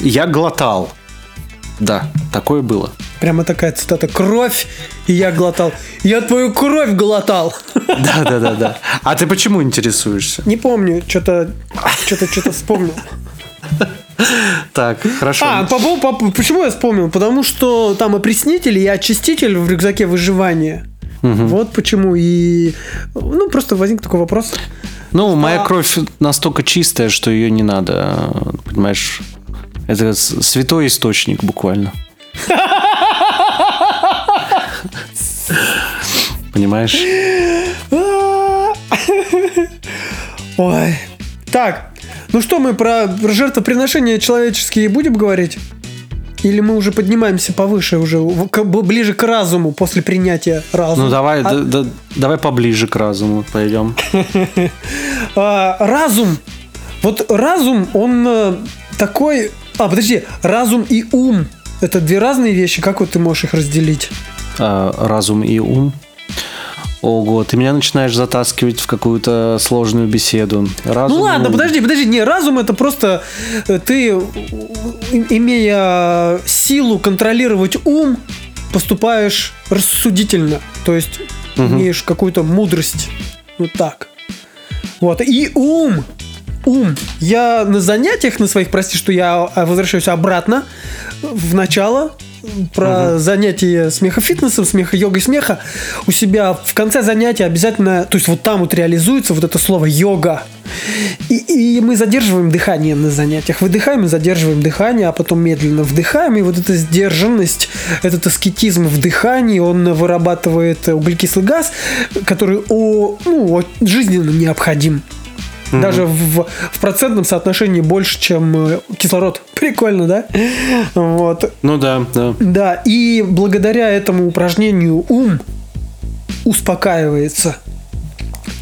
Speaker 3: я глотал. Да, такое было.
Speaker 1: Прямо такая цитата. Кровь, и я глотал. Я твою кровь глотал.
Speaker 3: Да, да, да, да. А ты почему интересуешься?
Speaker 1: Не помню, что-то что-то что-то вспомнил. *laughs*
Speaker 3: Так, хорошо.
Speaker 1: А, по, поводу- по- почему я вспомнил? Потому что там опреснитель и очиститель в рюкзаке выживания. Вот почему. И ну просто возник такой вопрос.
Speaker 3: Ну, моя
Speaker 1: А-
Speaker 3: кровь настолько чистая, что ее не надо, понимаешь? Это святой источник буквально. *laughs* Понимаешь?
Speaker 1: Ой. Так, ну что, мы про, про жертвоприношения человеческие будем говорить? Или мы уже поднимаемся повыше, уже к- ближе к разуму после принятия разума?
Speaker 3: Ну давай,
Speaker 1: А-
Speaker 3: да- да- давай поближе к разуму пойдем. *laughs*
Speaker 1: А, разум. Вот разум, он э, такой... А, подожди, разум и ум. Это две разные вещи. Как вот ты можешь их разделить?
Speaker 3: А, разум и ум. Ого, ты меня начинаешь затаскивать в какую-то сложную беседу. Разум
Speaker 1: Ну ладно, подожди, подожди. Не, разум это просто э, ты, э, имея силу контролировать ум, поступаешь рассудительно. То есть имеешь какую-то мудрость. Вот так. Вот. И ум. Ум. Я на занятиях на своих, прости, что я а, возвращаюсь обратно в начало про занятия смехофитнесом, смеха йогой смеха у себя в конце занятия обязательно, то есть вот там вот реализуется вот это слово йога. И, и мы задерживаем дыхание на занятиях. Выдыхаем и задерживаем дыхание, а потом медленно вдыхаем. И вот эта сдержанность, этот аскетизм в дыхании, он вырабатывает углекислый газ, который о, ну, о- жизненно необходим. Даже в, в процентном соотношении больше, чем э, кислород. *laughs* Прикольно, да? Вот.
Speaker 3: Ну да, да.
Speaker 1: Да, и благодаря этому упражнению ум успокаивается.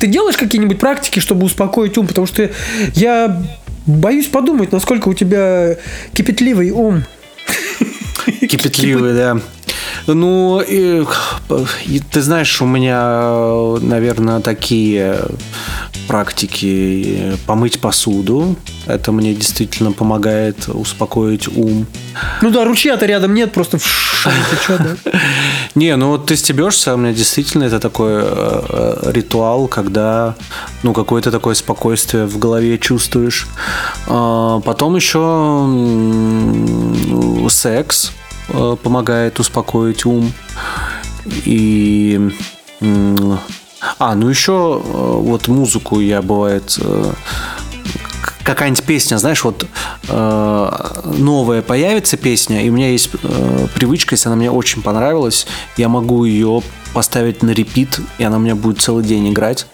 Speaker 1: Ты делаешь какие-нибудь практики, чтобы успокоить ум? Потому что я боюсь подумать, насколько у тебя кипятливый ум. *laughs*
Speaker 3: Кипятливый, да. Ну, и ты знаешь, у меня, наверное, такие практики помыть посуду. Это мне действительно помогает успокоить ум.
Speaker 1: Ну да, ручья-то рядом нет, просто течет, да? *laughs*
Speaker 3: Не, ну вот ты стебешься, у меня действительно это такой э, э, ритуал, когда ну какое-то такое спокойствие в голове чувствуешь. А, потом еще секс э, помогает успокоить ум. И а, ну еще вот музыку я бывает какая-нибудь песня, знаешь, вот э, новая появится песня, и у меня есть э, привычка, если она мне очень понравилась, я могу ее поставить на репит, и она у меня будет целый день играть.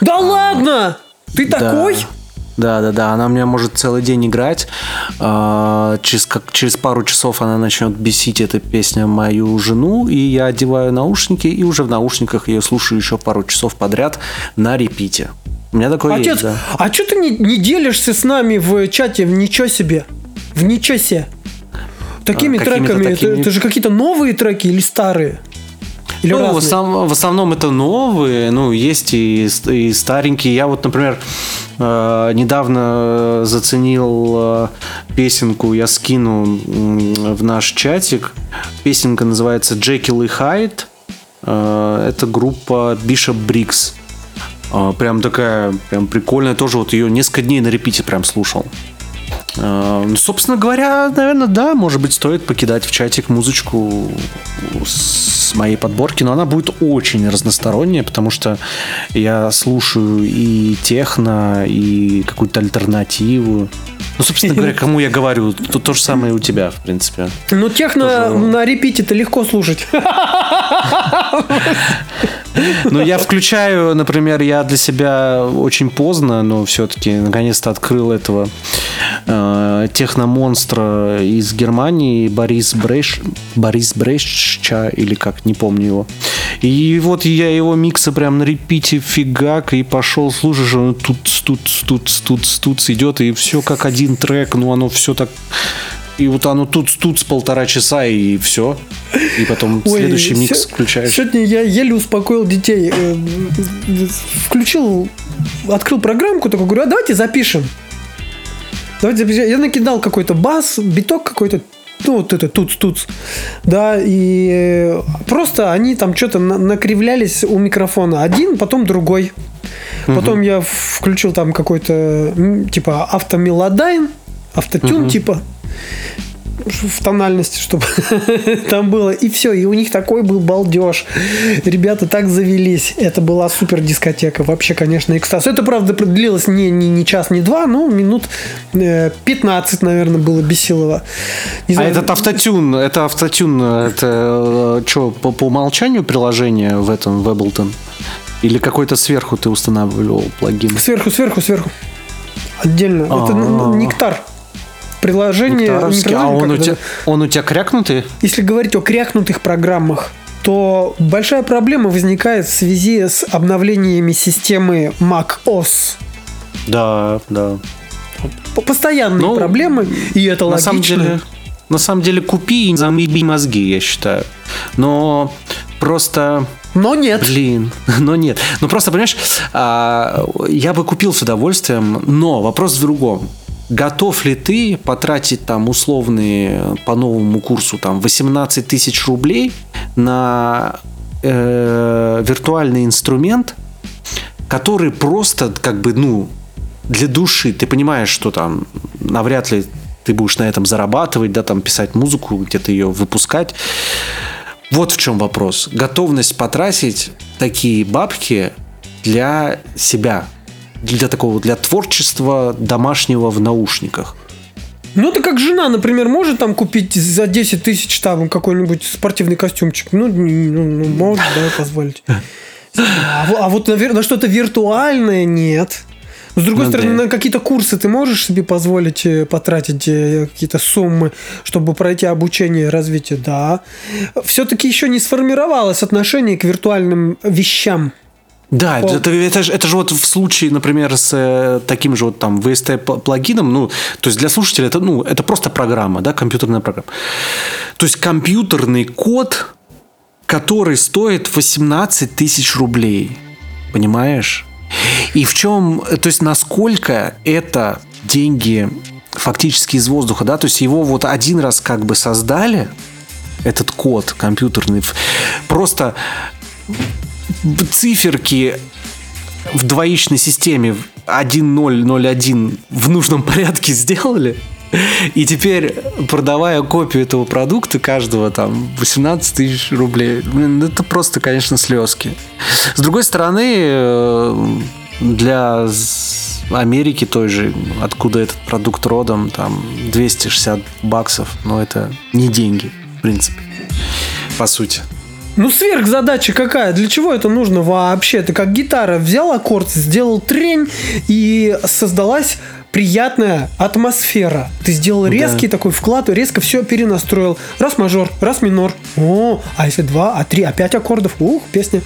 Speaker 1: Да а, ладно! Ты да. такой?
Speaker 3: Да, да, да. Она у меня может целый день играть. А, через, как, через пару часов она начнет бесить эта песня мою жену, и я одеваю наушники, и уже в наушниках ее слушаю еще пару часов подряд на репите. У меня такое Отец, есть, да.
Speaker 1: а что ты не, не делишься с нами в чате в ничего себе? В ничего себе. Такими а, треками, такими... Это, это же какие-то новые треки или старые?
Speaker 3: Или ну, в основном, в основном это новые, ну, есть и, и старенькие. Я вот, например, э, недавно заценил э, песенку, я скину в наш чатик. Песенка называется Джекил и Хайд. Э, это группа Bishop Briggs. А, прям такая, прям прикольная. Тоже вот ее несколько дней на репите прям слушал. Ну, собственно говоря, наверное, да, может быть, стоит покидать в чатик музычку с моей подборки, но она будет очень разносторонняя, потому что я слушаю и техно, и какую-то альтернативу. Ну, собственно говоря, кому я говорю, то, то же самое и у тебя, в принципе.
Speaker 1: Ну, техно Тоже... на репите-то легко слушать. *laughs*
Speaker 3: Ну, я включаю, например, я для себя очень поздно, но все-таки наконец-то открыл этого э, техномонстра из Германии, Борис Брейш, Борис Брейшча, или как, не помню его. И вот я его микса прям на репите фигак и пошел, слушаешь, он тут, тут, тут, тут, тут идет, и все как один трек, ну оно все так и вот оно тут тут с полтора часа и все. И потом Ой, следующий микс включаешь.
Speaker 1: Сегодня я еле успокоил детей. Э, включил, открыл программку, такой говорю, а давайте запишем. Давайте запишем. Я накидал какой-то бас, биток какой-то, ну, вот это тут тут да, и просто они там что-то накривлялись у микрофона. Один, потом другой. Потом угу. я включил там какой-то, типа, автомелодайн, автотюн, угу. типа в тональности, чтобы *laughs* там было. И все. И у них такой был балдеж. Ребята так завелись. Это была супер дискотека. Вообще, конечно, экстаз. Это, правда, длилось не, не, не час, не два, но минут 15, э, наверное, было Бесилова.
Speaker 3: А этот автотюн, это автотюн, это э, что, по, по умолчанию приложение в этом, в Ableton? Или какой-то сверху ты устанавливал плагин?
Speaker 1: Сверху, сверху, сверху. Отдельно. Это ну, нектар приложение...
Speaker 3: А он у, тебя, он у тебя крякнутый?
Speaker 1: Если говорить о крякнутых программах, то большая проблема возникает в связи с обновлениями системы Mac OS.
Speaker 3: Да, да.
Speaker 1: Постоянные ну, проблемы, и это
Speaker 3: на
Speaker 1: логично.
Speaker 3: Самом деле, на самом деле купи и замеби мозги, я считаю. Но просто...
Speaker 1: Но нет.
Speaker 3: Блин, *laughs* но нет. Ну просто, понимаешь, а, я бы купил с удовольствием, но вопрос в другом готов ли ты потратить там условные по новому курсу там 18 тысяч рублей на э, виртуальный инструмент, который просто как бы, ну, для души, ты понимаешь, что там навряд ли ты будешь на этом зарабатывать, да, там писать музыку, где-то ее выпускать. Вот в чем вопрос. Готовность потратить такие бабки для себя для такого, для творчества домашнего в наушниках.
Speaker 1: Ну, это как жена, например, может там купить за 10 тысяч там какой-нибудь спортивный костюмчик. Ну, ну, ну может, да, позволить. А, а вот, наверное, на что-то виртуальное нет. С другой ну, стороны, да. на какие-то курсы ты можешь себе позволить э, потратить э, какие-то суммы, чтобы пройти обучение, развитие? Да. Все-таки еще не сформировалось отношение к виртуальным вещам.
Speaker 3: Да, это, это, же, это же вот в случае, например, с э, таким же вот там VST плагином, ну, то есть для слушателя это, ну, это просто программа, да, компьютерная программа. То есть компьютерный код который стоит 18 тысяч рублей. Понимаешь? И в чем, то есть насколько это деньги фактически из воздуха, да, то есть его вот один раз как бы создали, этот код компьютерный, просто циферки в двоичной системе 1.0.0.1 в нужном порядке *laughs* сделали, и теперь, продавая копию этого продукта, каждого там 18 тысяч рублей, блин, это просто, конечно, слезки. С другой стороны, э, для Америки той же, откуда этот продукт родом, там 260 баксов, но это не деньги, в принципе, по сути.
Speaker 1: Ну, сверхзадача какая? Для чего это нужно вообще? Ты как гитара взял аккорд, сделал трень, и создалась приятная атмосфера. Ты сделал резкий да. такой вклад, резко все перенастроил. Раз мажор, раз минор. О, а если два, а три, а пять аккордов. Ух, песня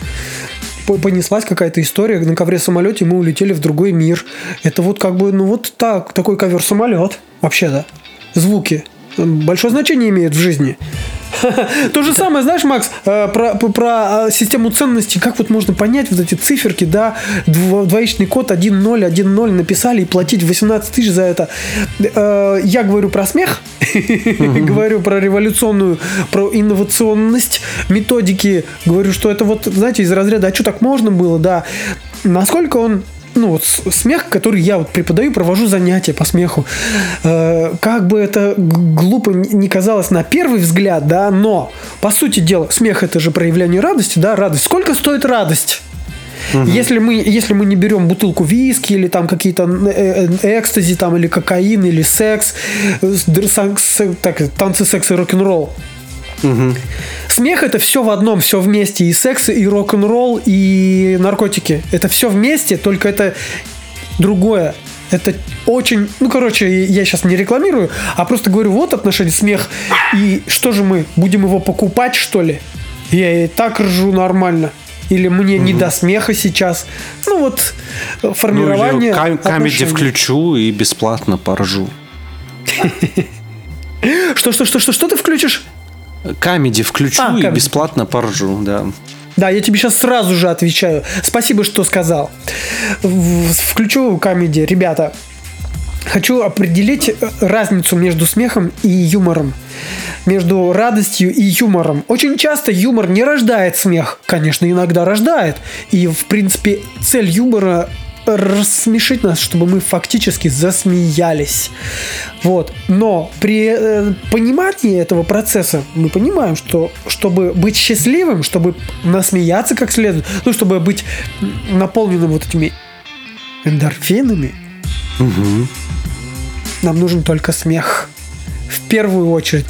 Speaker 1: понеслась какая-то история. На ковре самолете мы улетели в другой мир. Это вот как бы, ну вот так, такой ковер-самолет. Вообще-то. Звуки. Большое значение имеют в жизни. *laughs* То же самое, знаешь, Макс, э, про, про систему ценностей, как вот можно понять вот эти циферки, да, двоичный код 1.0, 1.0 написали и платить 18 тысяч за это. Э, я говорю про смех, *laughs* говорю про революционную, про инновационность методики, говорю, что это вот, знаете, из разряда, а что так можно было, да, насколько он ну вот смех, который я вот преподаю, провожу занятия по смеху. Э, как бы это глупо не казалось на первый взгляд, да, но по сути дела смех это же проявление радости, да, радость. Сколько стоит радость? Угу. Если мы, если мы не берем бутылку виски или там какие-то э, э, экстази там или кокаин или секс, так, танцы секса и рок-н-ролл, Угу. Смех это все в одном, все вместе. И секс, и рок-н-ролл, и наркотики. Это все вместе, только это другое. Это очень... Ну, короче, я сейчас не рекламирую, а просто говорю, вот отношение смех. И что же мы, будем его покупать, что ли? Я и так ржу нормально. Или мне угу. не до смеха сейчас. Ну, вот формирование ну,
Speaker 3: кам- Камеди включу и бесплатно поржу. *laughs*
Speaker 1: Что, что, что, что, что ты включишь?
Speaker 3: Comedy включу а, и камеди. бесплатно поржу, да.
Speaker 1: Да, я тебе сейчас сразу же отвечаю. Спасибо, что сказал. Включу Comedy. Ребята, хочу определить э, разницу между смехом и юмором. Между радостью и юмором. Очень часто юмор не рождает смех. Конечно, иногда рождает. И, в принципе, цель юмора рассмешить нас, чтобы мы фактически засмеялись. Вот. Но при э, понимании этого процесса мы понимаем, что чтобы быть счастливым, чтобы насмеяться как следует, ну, чтобы быть наполненным вот этими эндорфинами, угу. нам нужен только смех первую очередь.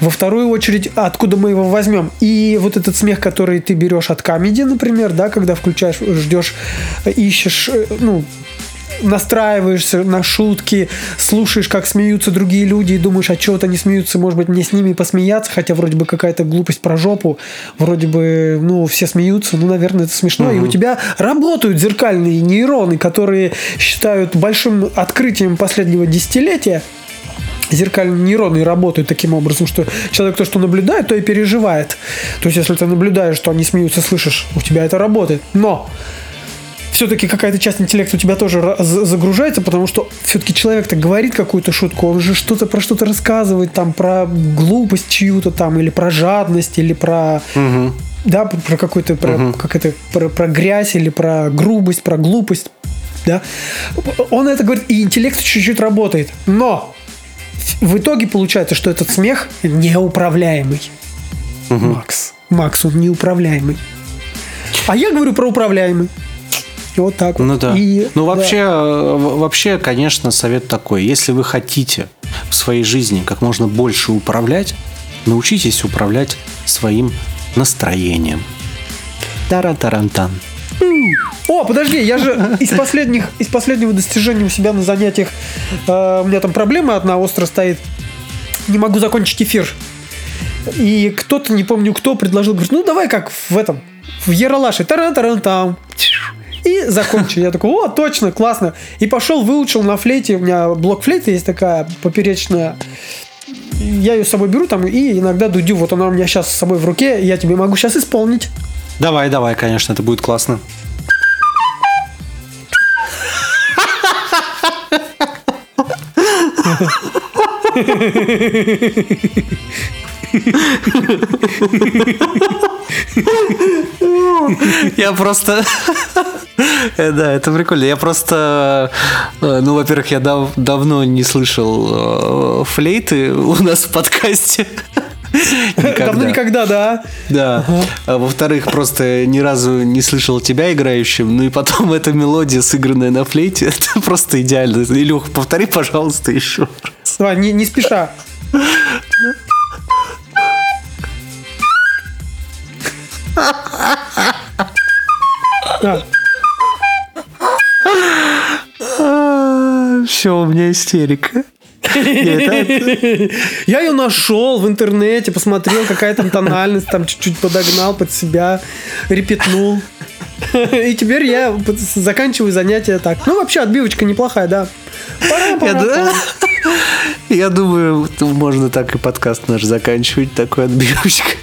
Speaker 1: Во вторую очередь, откуда мы его возьмем? И вот этот смех, который ты берешь от комедии, например, да, когда включаешь, ждешь, ищешь, э, ну, настраиваешься на шутки, слушаешь, как смеются другие люди и думаешь, а чего-то не смеются, может быть, мне с ними посмеяться, хотя вроде бы какая-то глупость про жопу, вроде бы, ну, все смеются, ну, наверное, это смешно. Угу. И у тебя работают зеркальные нейроны, которые считают большим открытием последнего десятилетия, зеркальные нейроны работают таким образом, что человек то, что наблюдает, то и переживает. То есть, если ты наблюдаешь, что они смеются, слышишь, у тебя это работает. Но все-таки какая-то часть интеллекта у тебя тоже загружается, потому что все-таки человек-то говорит какую-то шутку, он же что-то про что-то рассказывает, там про глупость чью-то там, или про жадность, или про угу. да, про какой-то про, угу. как это, про, про грязь, или про грубость, про глупость. Да? Он это говорит, и интеллект чуть-чуть работает. Но в итоге получается, что этот смех неуправляемый. Угу. Макс. Макс, он неуправляемый. А я говорю про управляемый. Вот так
Speaker 3: ну,
Speaker 1: вот.
Speaker 3: Да. И, ну, вообще, да. вообще, конечно, совет такой. Если вы хотите в своей жизни как можно больше управлять, научитесь управлять своим настроением. Тара-тарантан.
Speaker 1: О, подожди, я же из последних, из последнего достижения у себя на занятиях, э, у меня там проблема одна остро стоит. Не могу закончить эфир. И кто-то, не помню кто, предложил, говорит, ну давай как в этом, в Ералаше, таран таран там и закончил. Я такой, о, точно, классно. И пошел, выучил на флейте. У меня блок флейты есть такая поперечная я ее с собой беру там и иногда дудю. Вот она у меня сейчас с собой в руке, я тебе могу сейчас исполнить.
Speaker 3: Давай, давай, конечно, это будет классно. Я просто... Э, да, это прикольно. Я просто... э, Ну, во-первых, я дав- давно не слышал э, флейты у нас в подкасте.
Speaker 1: Давно никогда, да.
Speaker 3: Да. А во-вторых, просто ни разу не слышал тебя играющим. Ну и потом эта мелодия, сыгранная на флейте, *laughs* это просто идеально. Илюх, повтори, пожалуйста, еще раз.
Speaker 1: Давай, не, не спеша. Да.
Speaker 3: Все, у меня истерика.
Speaker 1: Я ее нашел в интернете, посмотрел, какая там тональность, там чуть-чуть подогнал под себя, репетнул. И теперь я заканчиваю занятие так. Ну, вообще, отбивочка неплохая, да- *laughs*
Speaker 3: я думаю, можно так и подкаст наш заканчивать такой отбивочкой.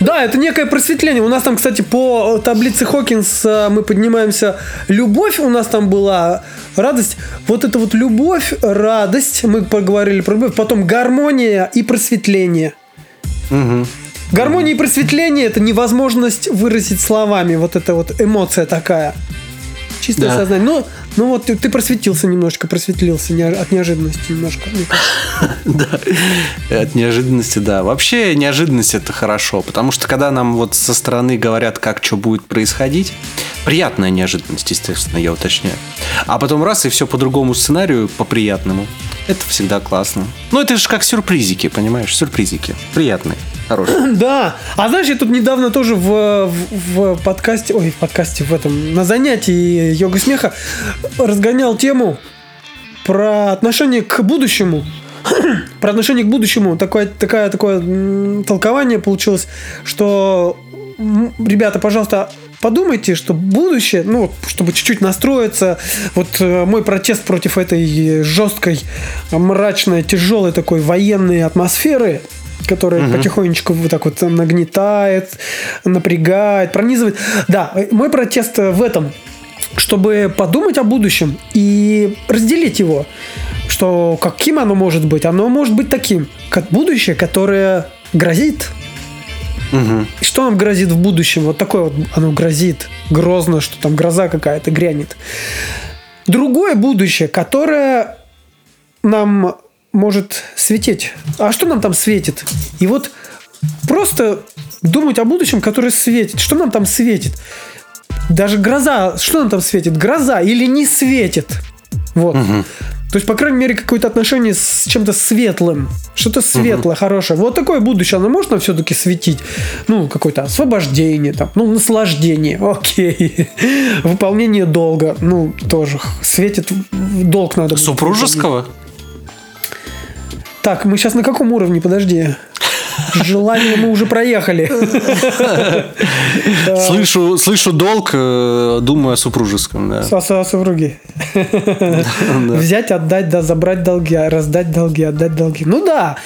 Speaker 1: Да, это некое просветление. У нас там, кстати, по таблице Хокинса мы поднимаемся. Любовь у нас там была, радость. Вот это вот любовь, радость, мы поговорили про любовь. Потом гармония и просветление. Гармония и просветление – это невозможность выразить словами. Вот эта вот эмоция такая. Чистое
Speaker 3: Да.
Speaker 1: сознание. Ну, ну вот ты, ты просветился немножко, просветлился не- от неожиданности немножко. *laughs*
Speaker 3: Да, от неожиданности, да. Вообще неожиданность это хорошо, потому что когда нам вот со стороны говорят, как что будет происходить, приятная неожиданность, естественно, я уточняю. А потом раз и все по другому сценарию, по приятному. Это всегда классно. Ну это же как сюрпризики, понимаешь? Сюрпризики. Приятные, хорошие. *clears throat*
Speaker 1: Да. А знаешь, я тут недавно тоже в, в, в подкасте, ой, в подкасте в этом, на занятии йога смеха разгонял тему про отношение к будущему. *clears throat* про отношение к будущему. Такое, такое м, толкование получилось, что ребята, пожалуйста, подумайте, что будущее, ну, чтобы чуть-чуть настроиться, вот э, мой протест против этой жесткой, мрачной, тяжелой такой военной атмосферы, которая потихонечку вот так вот нагнетает, напрягает, пронизывает. Да, э, мой протест э, в этом, чтобы подумать о будущем и разделить его, что каким оно может быть? Оно может быть таким, как будущее, которое грозит, и Что нам грозит в будущем? Вот такое вот оно грозит. Грозно, что там гроза какая-то грянет. Другое будущее, которое нам может светить. А что нам там светит? И вот просто думать о будущем, которое светит. Что нам там светит? Даже гроза, что нам там светит? Гроза или не светит? Вот. То есть, по крайней мере, какое-то отношение с чем-то светлым. Что-то светлое, хорошее. Вот такое будущее, оно может нам все-таки светить? Ну, какое-то освобождение, там, ну, наслаждение, *laughs* окей. Выполнение долга, ну, тоже светит долг надо.
Speaker 3: Супружеского?
Speaker 1: так, мы сейчас на каком уровне? Подожди. Желание мы уже проехали. *laughs*
Speaker 3: Слышу, слышу долг, э, думаю о супружеском, да.
Speaker 1: Со супруги. *laughs* Взять, отдать, да, забрать долги, а раздать долги, отдать долги. Ну да.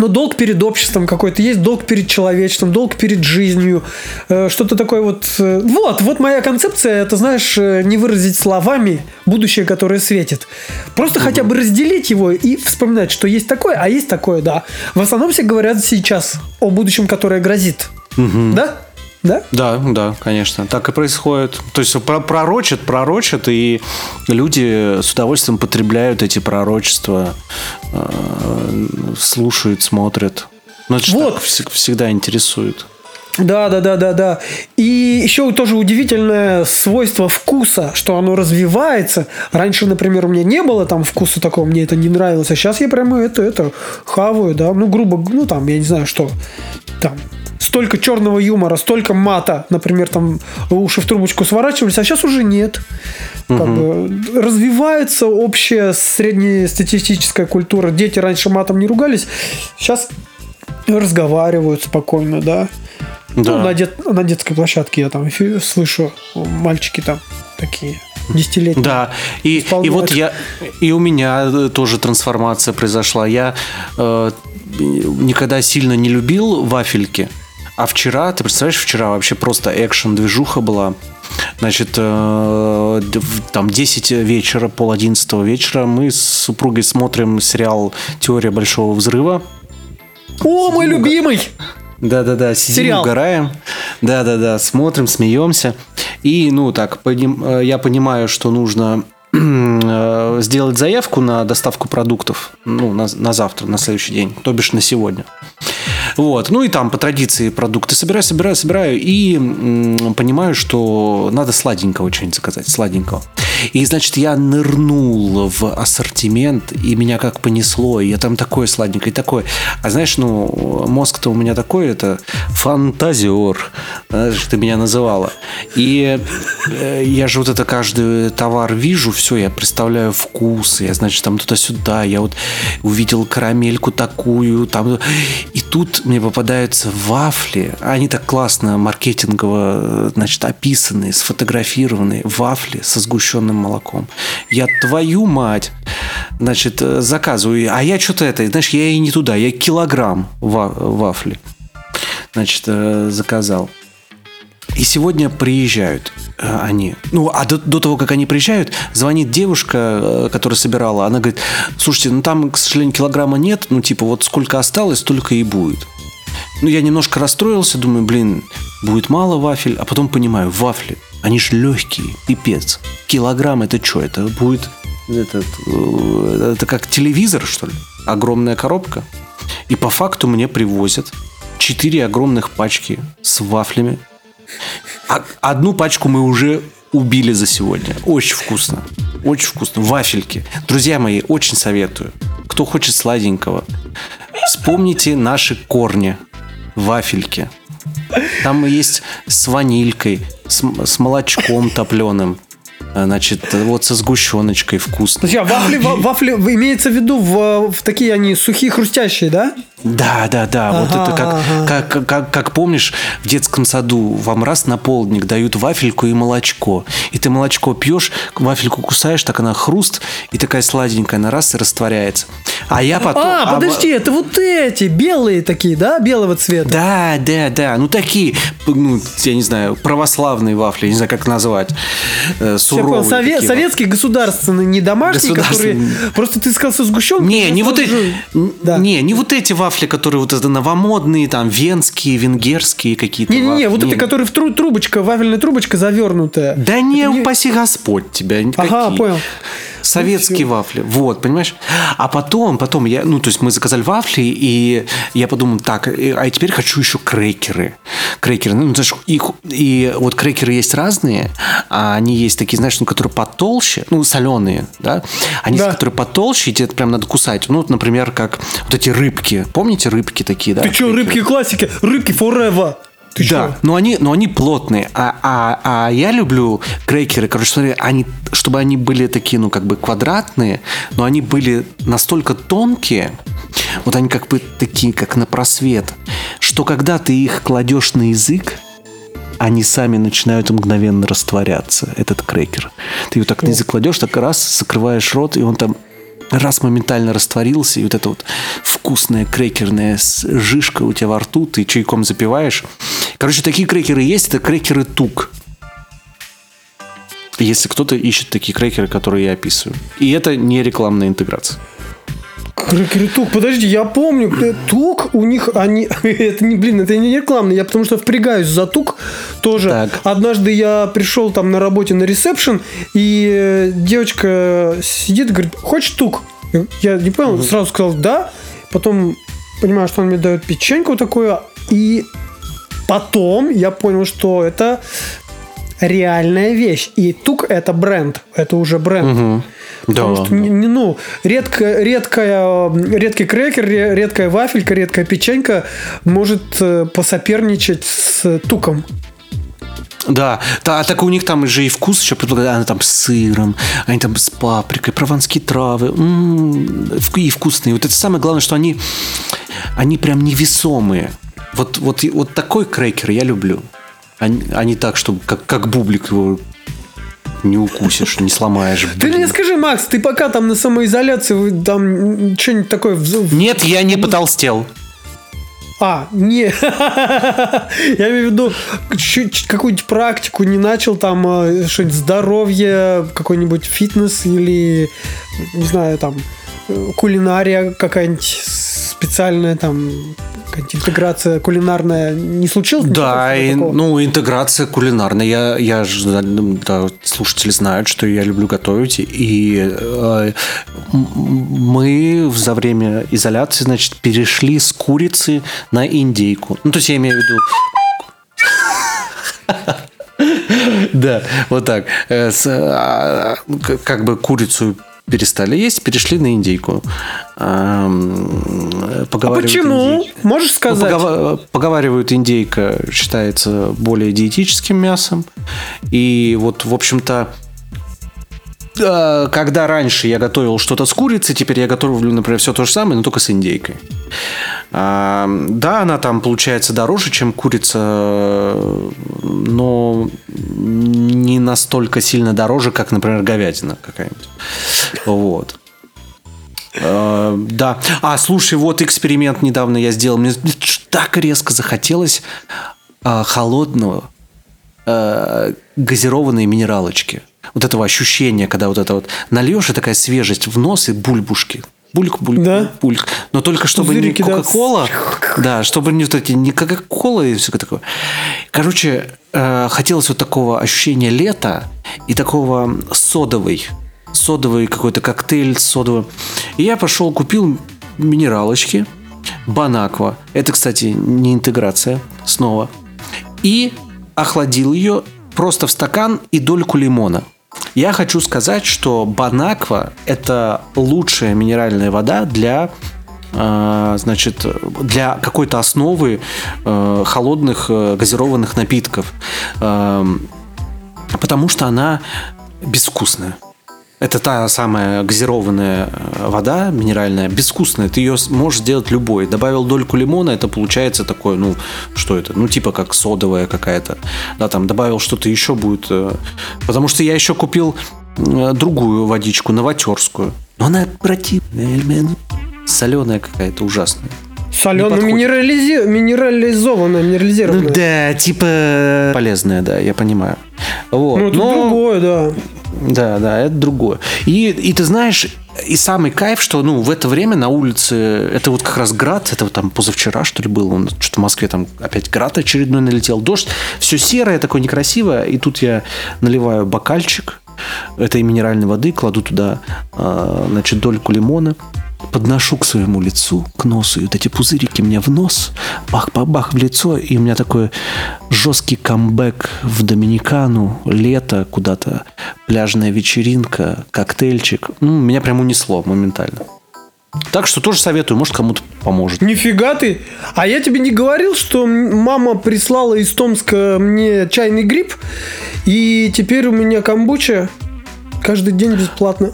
Speaker 1: Но долг перед обществом какой-то есть, долг перед человечеством, долг перед жизнью, э, что-то такое вот. э, Вот, вот моя концепция, это, знаешь, э, не выразить словами будущее, которое светит. Просто хотя бы разделить его и вспоминать, что есть такое, а есть такое, да. В основном все говорят сейчас о будущем, которое грозит. Да? Да?
Speaker 3: Да, да, конечно, так и происходит. То есть про- пророчат, пророчат, и люди с удовольствием потребляют эти пророчества, э, слушают, смотрят. Ну, это
Speaker 1: Вот.
Speaker 3: всегда интересует.
Speaker 1: Да, да, да, да, да. И еще тоже удивительное свойство вкуса, что оно развивается. Раньше, например, у меня не было там вкуса такого, мне это не нравилось, а сейчас я прямо это, это хаваю, да, ну, грубо, ну, там, я не знаю, что, там, столько черного юмора, столько мата, например, там уши в трубочку сворачивались, а сейчас уже нет. Как бы развивается общая среднестатистическая культура. Дети раньше матом не ругались, сейчас разговаривают спокойно, да.
Speaker 3: Да.
Speaker 1: Ну, на, дет- на детской площадке я там слышу, мальчики там такие десятилетний.
Speaker 3: Да, и, и вот я, и у меня э, тоже трансформация произошла. Я э, никогда сильно не любил вафельки, а вчера, ты представляешь, вчера вообще просто экшен-движуха была. Значит, э, там 10 вечера, пол 11 вечера мы с супругой смотрим сериал «Теория большого взрыва».
Speaker 1: О, мой любимый!
Speaker 3: Да-да-да, сидим,
Speaker 1: Сериал.
Speaker 3: угораем. Да-да-да, смотрим, смеемся. И, ну, так, поним- э, я понимаю, что нужно э, сделать заявку на доставку продуктов, ну, на, на завтра, на следующий день, то бишь на сегодня. Вот, ну и там по традиции продукты собираю, собираю, собираю и м, понимаю, что надо сладенького что-нибудь заказать, сладенького. И, значит, я нырнул в ассортимент, и меня как понесло, и я там такое сладенькое, и такое. А знаешь, ну, мозг-то у меня такой, это фантазер, знаешь, ты меня называла. И э, я же вот это каждый товар вижу, все, я представляю вкус, я, значит, там туда-сюда, я вот увидел карамельку такую, там, и тут мне попадаются вафли, они так классно маркетингово, значит, описанные, сфотографированные, вафли со сгущенным молоком. Я твою мать, значит, э, заказываю, а я что-то это, знаешь, я и не туда, я килограмм ва- вафли, значит, э, заказал. И сегодня приезжают э, они. Ну, а до, до того, как они приезжают, звонит девушка, которая собирала. Она говорит, слушайте, ну там, к сожалению, килограмма нет. Ну, типа, вот сколько осталось, столько и будет. Ну, я немножко расстроился, думаю, блин, будет мало вафель. А потом понимаю, вафли, они же легкие, пипец. Килограмм это что? Это будет этот, э, это как телевизор, что ли? Огромная коробка. И по факту мне привозят четыре огромных пачки с вафлями. А- Одну пачку мы уже убили за сегодня. Очень вкусно. Очень вкусно. Вафельки. Друзья мои, очень советую. Кто хочет сладенького, вспомните наши корни. Вафельки. Там есть с ванилькой, с, с молочком топленым. Значит, вот со сгущеночкой вкусно.
Speaker 1: Подожди, а вафли, ва- вафли имеется в виду в, в такие они сухие, хрустящие, да?
Speaker 3: Да, да, да. вот
Speaker 1: Ага,
Speaker 3: это как,
Speaker 1: ага.
Speaker 3: как, как, как, как помнишь, в детском саду вам раз на полдник дают вафельку и молочко. И ты молочко пьешь, вафельку кусаешь, так она хруст, и такая сладенькая, она раз и растворяется. А я потом...
Speaker 1: А,
Speaker 3: а,
Speaker 1: подожди, это вот эти, белые такие, да, белого цвета?
Speaker 3: Да, да, да. Ну, такие, ну, я не знаю, православные вафли, не знаю, как назвать. Э, суровые
Speaker 1: сове-
Speaker 3: такие
Speaker 1: советские государственные, не домашние, которые...
Speaker 3: Государственные.
Speaker 1: Просто ты сказал со сгущенкой.
Speaker 3: Не, не вот эти,
Speaker 1: Да.
Speaker 3: не, не вот эти вафли, которые вот это новомодные, там венские, венгерские какие-то.
Speaker 1: Не-не-не,
Speaker 3: вафли.
Speaker 1: вот это, которые в тру- трубочка, вафельная трубочка завернутая.
Speaker 3: Да не,
Speaker 1: Это
Speaker 3: упаси Господь тебя. никакие.
Speaker 1: Ага, понял.
Speaker 3: Советские вафли. Вот, понимаешь? А потом, потом я, ну, то есть мы заказали вафли, и я подумал, так, а теперь хочу еще крекеры. Крекеры, ну, знаешь, их, и вот крекеры есть разные, а они есть такие, знаешь, ну, которые потолще, ну, соленые, да? Они
Speaker 1: Да.
Speaker 3: которые потолще, и тебе прям надо кусать. Ну, вот, например, как вот эти рыбки. Помните рыбки такие, да?
Speaker 1: Ты что, рыбки классики? Рыбки forever. Ты
Speaker 3: да,
Speaker 1: чё?
Speaker 3: но они, но они плотные. А, а, а я люблю крекеры, короче, смотри, они, чтобы они были такие, ну, как бы квадратные, но они были настолько тонкие, вот они как бы такие, как на просвет, что когда ты их кладешь на язык, они сами начинают мгновенно растворяться, этот крекер. Ты его так на язык кладешь, так раз, закрываешь рот, и он там раз моментально растворился, и вот эта вот вкусная крекерная жишка у тебя во рту, ты чайком запиваешь. Короче, такие крекеры есть, это крекеры тук. Если кто-то ищет такие крекеры, которые я описываю. И это не рекламная интеграция.
Speaker 1: Крекеры тук, подожди, я помню, э, тук у них, они, *laughs* это не, блин, это не рекламно, я потому что впрягаюсь за тук тоже.
Speaker 3: Так.
Speaker 1: Однажды я пришел там на работе на ресепшн, и э, девочка сидит, говорит, хочешь тук? Я не понял, сразу сказал да, потом понимаю, что он мне дает печеньку такое, и потом я понял, что это реальная вещь. И тук это бренд, это уже бренд.
Speaker 3: Да,
Speaker 1: Потому что, не, не, ну, редко, редкая, редкий крекер, ре- редкая вафелька, редкая печенька может э, посоперничать с туком.
Speaker 3: Да, та- а так у них там же и вкус еще предлагают, она там с сыром, они там с паприкой, прованские травы, м, вк- и вкусные. Вот это самое главное, что они, они прям невесомые. Вот, вот, вот такой крекер я люблю. А, а не так, чтобы как, как бублик его не укусишь, не сломаешь.
Speaker 1: Ты
Speaker 3: блин.
Speaker 1: мне скажи, Макс, ты пока там на самоизоляции там что-нибудь такое...
Speaker 3: Нет, я не потолстел.
Speaker 1: А, не. *laughs* Я имею в виду, какую-нибудь практику не начал, там э, что-нибудь здоровье, какой-нибудь фитнес или, не знаю, там кулинария какая-нибудь специальная, там интеграция кулинарная не случилось?
Speaker 3: Да, и, ну, интеграция кулинарная. Я, я ж, да, слушатели знают, что я люблю готовить. И э, мы за время изоляции, значит, перешли с курицы на индейку. Ну, то есть я имею в виду... *laughs* Да, вот так. Э, а, к- Как бы курицу перестали есть, перешли на индейку. Ам,
Speaker 1: А
Speaker 3: поговаривают
Speaker 1: почему?
Speaker 3: индейки.
Speaker 1: Можешь
Speaker 3: Ну,
Speaker 1: сказать?
Speaker 3: погова- Поговаривают, индейка считается более диетическим мясом. И вот, в общем-то, когда раньше я готовил что-то с курицей, теперь я готовлю, например, все то же самое, но только с индейкой. А, Да, она там получается дороже, чем курица, но не настолько сильно дороже, как, например, говядина какая-нибудь. Вот. Э, Да. А, слушай, вот эксперимент недавно я сделал. Мне так резко захотелось а, холодного э, газированной минералочки. Вот этого ощущения, когда вот это вот нальешь, и такая свежесть в нос и бульбушки. Бульк, бульк,
Speaker 1: Да.
Speaker 3: бульк. Но только чтобы не
Speaker 1: Пузырики, да.
Speaker 3: Кока-Кола. Да, чтобы не вот эти, не Кока-Кола и все такое. Короче, э, хотелось вот такого ощущения лета и такого содовый. Содовый какой-то коктейль содовый. И я пошел, купил минералочки. Банаква. Это, кстати, не интеграция. Снова. И охладил ее просто в стакан и дольку лимона. Я хочу сказать, что Банаква – это лучшая минеральная вода для э, значит, для какой-то основы э, холодных э, газированных напитков. Эм, Потому что она безвкусная. Это та самая газированная э, вода минеральная, безвкусная. Ты ее можешь сделать любой. Добавил дольку лимона, это получается такое, ну, что это? Ну, типа как содовая какая-то. Да, там добавил что-то еще будет. э, Потому что я еще купил э, другую водичку, новотерскую. Но она противная, соленая какая-то ужасная.
Speaker 1: Соленая, минерализи... минерализованная, минерализированная.
Speaker 3: Ну да, типа полезная, да, я понимаю. Вот.
Speaker 1: Ну, это
Speaker 3: но-
Speaker 1: другое, да.
Speaker 3: Да, да, это другое. И, и ты знаешь, и самый кайф, что ну, в это время на улице, это вот как раз град, это вот там позавчера, что ли, было, он, что-то в Москве там опять град очередной налетел, дождь, все серое, такое некрасивое, и тут я наливаю бокальчик этой минеральной воды, кладу туда, а, значит, дольку лимона, подношу к своему лицу, к носу, и вот эти пузырики мне в нос, бах-бах-бах в лицо, и у меня такой жесткий камбэк в Доминикану, лето куда-то, пляжная вечеринка, коктейльчик. Ну, меня прям унесло моментально. Так что тоже советую, может кому-то поможет.
Speaker 1: Нифига ты. А я тебе не говорил, что мама прислала из Томска мне чайный гриб, и теперь у меня камбуча каждый день бесплатно.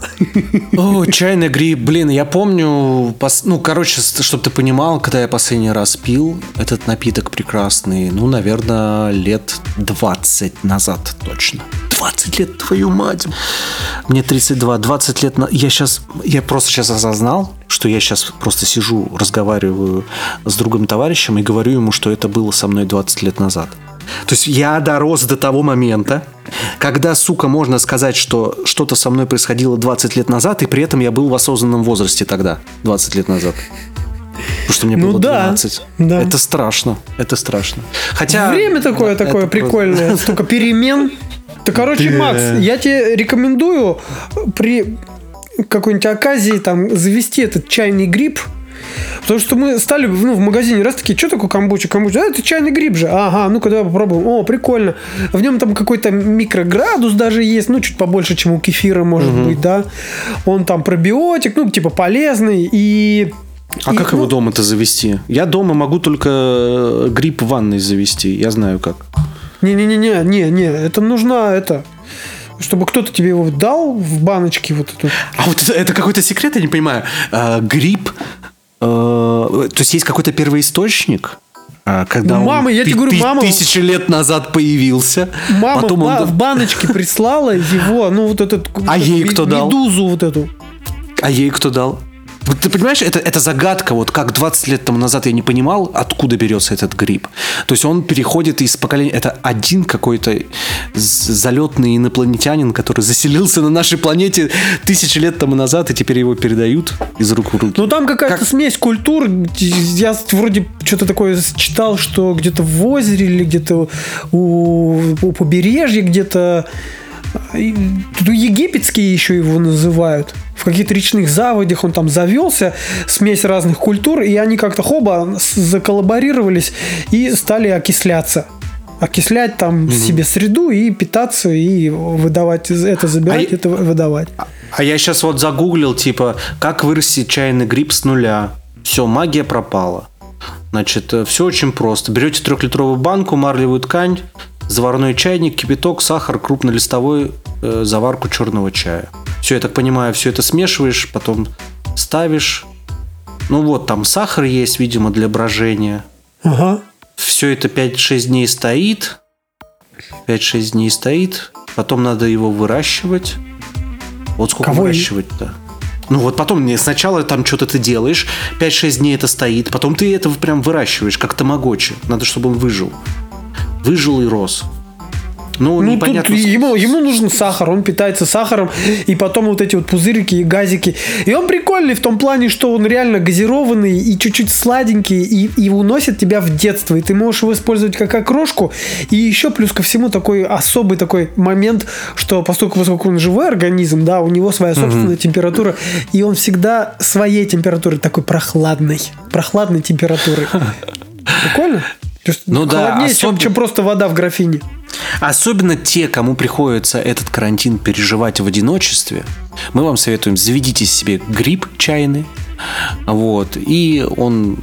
Speaker 3: О, чайный гриб, блин, я помню, ну, короче, чтобы ты понимал, когда я последний раз пил этот напиток прекрасный, ну, наверное, лет 20 назад точно. 20 лет, твою мать. Мне 32, 20 лет. На... Я сейчас, я просто сейчас осознал, что я сейчас просто сижу, разговариваю с другом товарищем и говорю ему, что это было со мной 20 лет назад. То есть я дорос до того момента, когда, сука, можно сказать, что что-то со мной происходило 20 лет назад, и при этом я был в осознанном возрасте тогда, 20 лет назад. Потому что мне
Speaker 1: Ну
Speaker 3: было
Speaker 1: да,
Speaker 3: 12.
Speaker 1: да.
Speaker 3: Это страшно. Это страшно. Хотя...
Speaker 1: Время такое,
Speaker 3: Это
Speaker 1: такое
Speaker 3: просто-
Speaker 1: прикольное, *laughs* столько перемен. Да, короче,
Speaker 3: Да.
Speaker 1: Макс, я тебе рекомендую при какой-нибудь оказии там завести этот чайный гриб. Потому что мы стали ну, в магазине раз такие, что такое камбуча? Камбуча, а, это чайный гриб же. Ага, ну-ка давай попробуем. О, прикольно. В нем там какой-то микроградус даже есть, ну, чуть побольше, чем у кефира, может быть, да. Он там пробиотик, ну, типа полезный. И
Speaker 3: А
Speaker 1: и,
Speaker 3: как
Speaker 1: ну,
Speaker 3: его дома-то завести? Я дома могу только э, гриб в ванной завести. Я знаю как.
Speaker 1: Не-не-не, не, не, это нужна это, чтобы кто-то тебе его дал в баночке вот эту.
Speaker 3: А вот это, это какой-то секрет, я не понимаю. А, гриб, то есть есть какой-то первоисточник? а, когда
Speaker 1: Мама,
Speaker 3: он
Speaker 1: я тебе говорю, мама-
Speaker 3: тысячи лет назад появился.
Speaker 1: Мама
Speaker 3: потом
Speaker 1: в,
Speaker 3: он
Speaker 1: в баночке прислала его, ну вот этот...
Speaker 3: А ей кто дал?
Speaker 1: Медузу вот эту.
Speaker 3: А ей кто дал? Вот ты понимаешь, это, это загадка, вот как 20 лет тому назад я не понимал, откуда берется этот гриб. То есть он переходит из поколения... Это один какой-то залетный инопланетянин, который заселился на нашей планете тысячи лет тому назад, и теперь его передают из рук в руки.
Speaker 1: Ну там какая-то
Speaker 3: Как-
Speaker 1: смесь культур. Я вроде что-то такое читал, что где-то в озере или где-то у, у побережья где-то ну, египетские еще его называют. В каких-то речных заводях он там завелся, смесь разных культур, и они как-то хоба заколлаборировались и стали окисляться. Окислять там себе среду и питаться, и выдавать это забирать,
Speaker 3: А
Speaker 1: это выдавать.
Speaker 3: А я сейчас вот загуглил, типа, как вырастить чайный гриб с нуля. Все, магия пропала. Значит, все очень просто. Берете трехлитровую банку, марлевую ткань, заварной чайник, кипяток, сахар, крупнолистовой э, заварку черного чая. Все, я так понимаю, все это смешиваешь, потом ставишь. Ну вот, там сахар есть, видимо, для брожения.
Speaker 1: Ага.
Speaker 3: Все это 5-6 дней стоит. 5-6 дней стоит. Потом надо его выращивать. Вот сколько
Speaker 1: Кого
Speaker 3: выращивать-то? Ну вот потом сначала там что-то ты делаешь, 5-6 дней это стоит, потом ты это прям выращиваешь, как тамагочи. Надо, чтобы он выжил. Выжил и рос. Ну,
Speaker 1: Ну,
Speaker 3: непонятно.
Speaker 1: тут ему, ему нужен сахар, он питается сахаром, и потом вот эти вот пузырики и газики. И он прикольный в том плане, что он реально газированный и чуть-чуть сладенький, и, и уносит тебя в детство. И ты можешь его использовать как окрошку. И еще плюс ко всему такой особый такой момент, что поскольку, поскольку он живой организм, да, у него своя собственная температура, и он всегда своей температуры такой прохладной. Прохладной температурой. *laughs* Прикольно? То есть
Speaker 3: Ну да,
Speaker 1: холоднее, чем,
Speaker 3: особенно-
Speaker 1: чем просто вода в графине.
Speaker 3: Особенно те, кому приходится этот карантин переживать в одиночестве, мы вам советуем, заведите себе гриб чайный, вот, и он,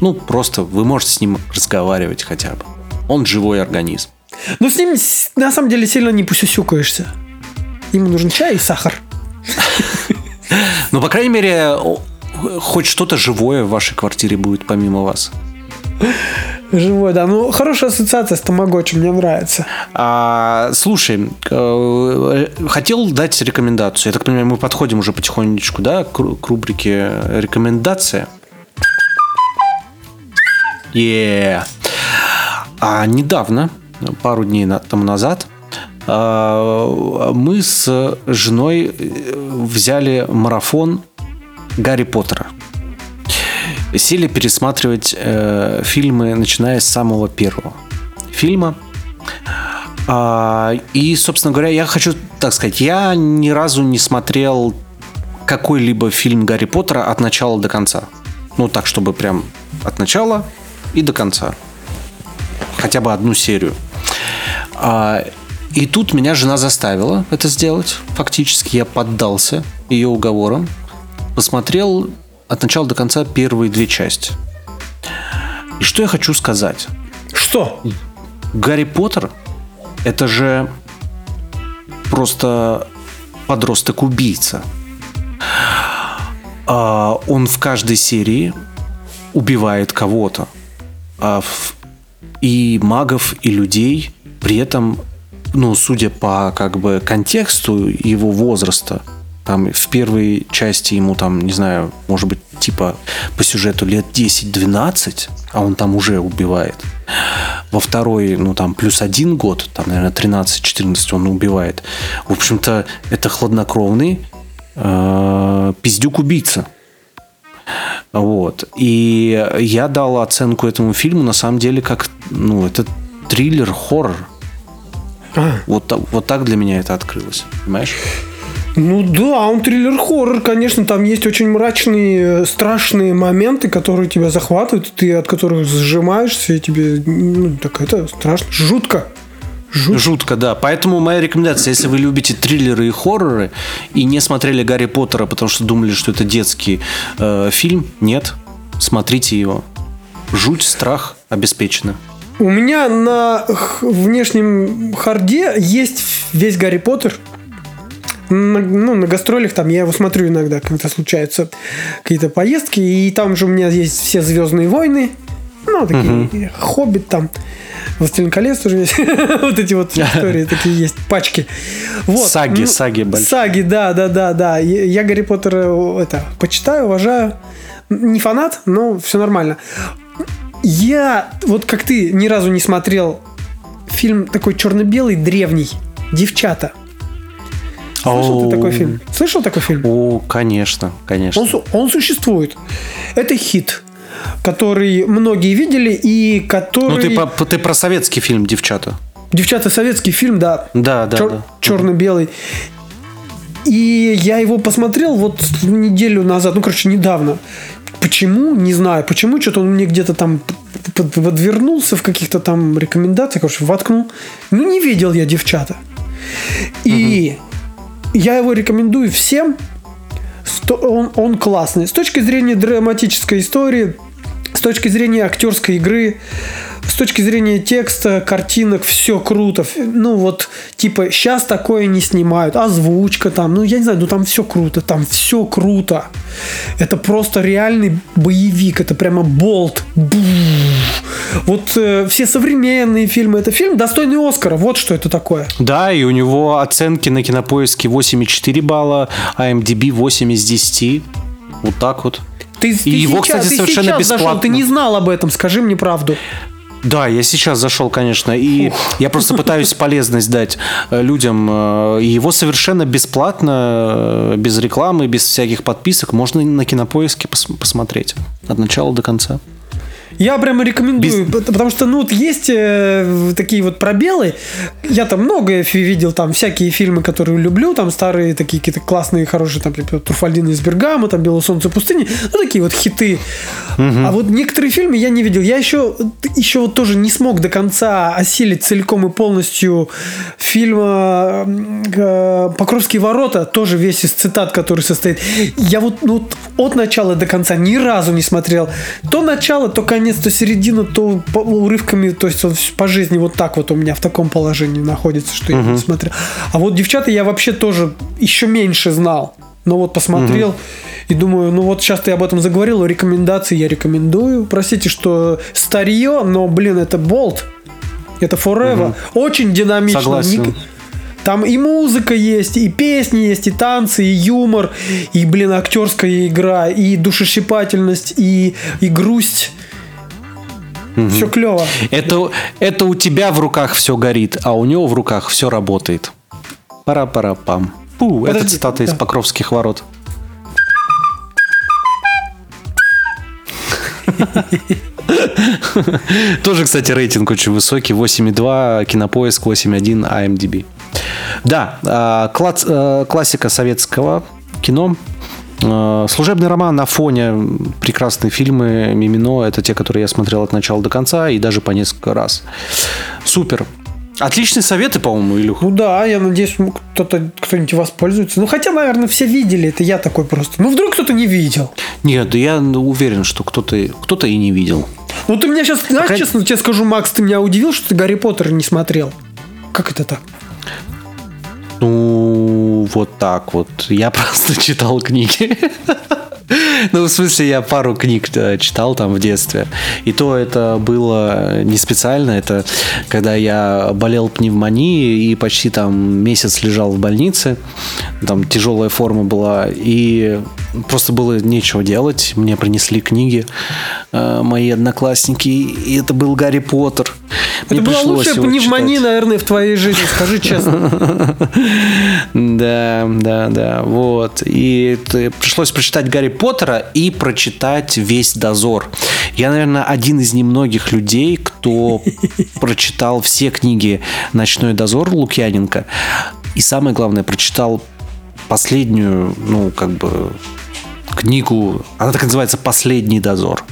Speaker 3: ну, просто вы можете с ним разговаривать хотя бы. Он живой организм.
Speaker 1: Ну, с ним на самом деле сильно не посюсюкаешься. Ему нужен чай и сахар.
Speaker 3: Но, по крайней мере, хоть что-то живое в вашей квартире будет помимо вас.
Speaker 1: Живой, да. Ну, хорошая ассоциация с Тамагочи, мне нравится.
Speaker 3: А, слушай, э, хотел дать рекомендацию. Я так понимаю, мы подходим уже потихонечку, да, к, ру- к рубрике рекомендация. Е. А недавно, пару дней тому назад, а, мы с женой э, взяли марафон Гарри Поттера. Сели пересматривать э, фильмы, начиная с самого первого фильма. А, и, собственно говоря, я хочу так сказать, я ни разу не смотрел какой-либо фильм Гарри Поттера от начала до конца. Ну, так, чтобы прям от начала и до конца. Хотя бы одну серию. А, и тут меня жена заставила это сделать. Фактически я поддался ее уговорам. Посмотрел от начала до конца первые две части. И что я хочу сказать?
Speaker 1: Что?
Speaker 3: Гарри Поттер это же просто подросток-убийца. А, он в каждой серии убивает кого-то. А и магов, и людей. При этом, ну, судя по как бы контексту его возраста, там в первой части ему там, не знаю, может быть, типа по сюжету лет 10-12, а он там уже убивает. Во второй, ну там плюс один год, там, наверное, 13-14 он убивает. В общем-то, это хладнокровный э, пиздюк-убийца. Вот. И я дал оценку этому фильму, на самом деле, как, ну, это триллер-хоррор.
Speaker 1: А,
Speaker 3: Вот, вот так для меня это открылось. Понимаешь?
Speaker 1: Ну да, он триллер-хоррор, конечно, там есть очень мрачные, э, страшные моменты, которые тебя захватывают, ты от которых сжимаешься, и тебе, ну, так это страшно, жутко. Жутко.
Speaker 3: Жутко, да. Поэтому моя рекомендация, если вы любите триллеры и хорроры и не смотрели Гарри Поттера, потому что думали, что это детский э, фильм, нет, смотрите его. Жуть, страх обеспечены.
Speaker 1: У меня на внешнем харде есть весь Гарри Поттер. На, ну, на гастролях там я его смотрю иногда, когда случаются какие-то поездки. И там же у меня есть все Звездные войны. Ну, такие Хоббит там. Властелин колец тоже есть. *laughs* вот эти вот *laughs* истории такие есть, пачки. Вот.
Speaker 3: Саги,
Speaker 1: Ну,
Speaker 3: саги большие.
Speaker 1: Саги, да, да, да, да. Я я Гарри Поттера э, это почитаю, уважаю. Не фанат, но все нормально. Я, вот как ты, ни разу не смотрел фильм такой черно-белый, древний. Девчата. Слышал ты такой фильм? Слышал такой фильм?
Speaker 3: О, конечно, конечно.
Speaker 1: Он, он существует. Это хит, который многие видели и который...
Speaker 3: Ну, ты, ты про советский фильм «Девчата».
Speaker 1: Девчата советский фильм, да.
Speaker 3: Да, да,
Speaker 1: Чер-
Speaker 3: да.
Speaker 1: Черно-белый. И я его посмотрел вот неделю назад, ну, короче, недавно. Почему? Не знаю. Почему? Что-то он мне где-то там подвернулся в каких-то там рекомендациях, короче, воткнул. Ну, не видел я девчата. И я его рекомендую всем. Он, он классный. С точки зрения драматической истории, с точки зрения актерской игры, с точки зрения текста, картинок, все круто. Ну вот, типа, сейчас такое не снимают. Озвучка там, ну я не знаю, ну там все круто, там все круто. Это просто реальный боевик, это прямо болт. Бу. Вот э, все современные фильмы, это фильм достойный Оскара, вот что это такое.
Speaker 3: Да, и у него оценки на кинопоиске 8,4 балла, а MDB 8 из 10. Вот так вот.
Speaker 1: Ты, ты
Speaker 3: И его,
Speaker 1: сейчас-
Speaker 3: кстати,
Speaker 1: ты
Speaker 3: совершенно
Speaker 1: сейчас зашел,
Speaker 3: бесплатно.
Speaker 1: ты не знал об этом, скажи мне правду.
Speaker 3: Да, я сейчас зашел, конечно, и я просто пытаюсь полезность дать э, людям. э, его совершенно бесплатно, э, без рекламы, без всяких подписок, можно на кинопоиске пос- посмотреть от начала до конца.
Speaker 1: Я прямо рекомендую, пот- потому что, ну, вот есть э, такие вот пробелы. Я там много фи- видел, там, всякие фильмы, которые люблю, там, старые такие какие-то классные, хорошие, там, типа, Турфальдина из Бергама, там, Белое солнце пустыни, ну, такие вот хиты. А вот некоторые фильмы я не видел. Я еще, еще вот тоже не смог до конца осилить целиком и полностью фильма э, «Покровские ворота», тоже весь из цитат, который состоит. Я вот, ну, вот от начала до конца ни разу не смотрел. То начало, то конец, то середина, то по- урывками, то есть он по жизни вот так вот у меня в таком положении находится, что я не смотрел. А вот девчата я вообще тоже еще меньше знал. Но вот посмотрел и думаю, ну вот сейчас ты об этом заговорил, рекомендации я рекомендую. Простите, что старье, но, блин, это болт. Это Forever. Очень динамично.
Speaker 3: Согласен.
Speaker 1: Ник- Там и музыка есть, и песни есть, и танцы, и юмор, и, блин, актерская игра, и душещипательность, и, и грусть. Все клево.
Speaker 3: Это, это у тебя в руках все горит, а у него в руках все работает. Пара-пара-пам. Пу, это цитата из
Speaker 1: да.
Speaker 3: Покровских ворот. *laughs* Тоже, кстати, рейтинг очень высокий. 8,2, кинопоиск 8,1, IMDb. Да, а, э, классика советского кино. Э, Служебный роман на фоне прекрасные фильмы Мимино. Это те, которые я смотрел от начала до конца и даже по несколько раз. Супер. Отличные советы, по-моему, Илюх.
Speaker 1: Ну да, я надеюсь, кто-то, кто-нибудь воспользуется. Ну хотя, наверное, все видели, это я такой просто. Ну вдруг кто-то не видел.
Speaker 3: Нет, да я уверен, что кто-то кто и не видел.
Speaker 1: Ну ты меня сейчас, знаешь,
Speaker 3: Пока-
Speaker 1: честно тебе скажу, Макс, ты меня удивил, что ты Гарри Поттера не смотрел. Как это так?
Speaker 3: Ну, вот так вот. Я *laughs* просто читал книги. Ну, в смысле, я пару книг читал там в детстве. И то это было не специально. Это когда я болел пневмонией и почти там месяц лежал в больнице. Там тяжелая форма была. И просто было нечего делать. Мне принесли книги э, мои одноклассники. И это был Гарри Поттер.
Speaker 1: Это
Speaker 3: Мне
Speaker 1: была
Speaker 3: пришлось
Speaker 1: лучшая пневмония,
Speaker 3: читать.
Speaker 1: наверное, в твоей жизни, скажи честно. *laughs*
Speaker 3: Да, да, да, вот. И пришлось прочитать Гарри Поттера и прочитать весь дозор. Я, наверное, один из немногих людей, кто *laughs* прочитал все книги Ночной дозор Лукьяненко. И самое главное, прочитал последнюю, ну, как бы книгу, она так называется «Последний дозор».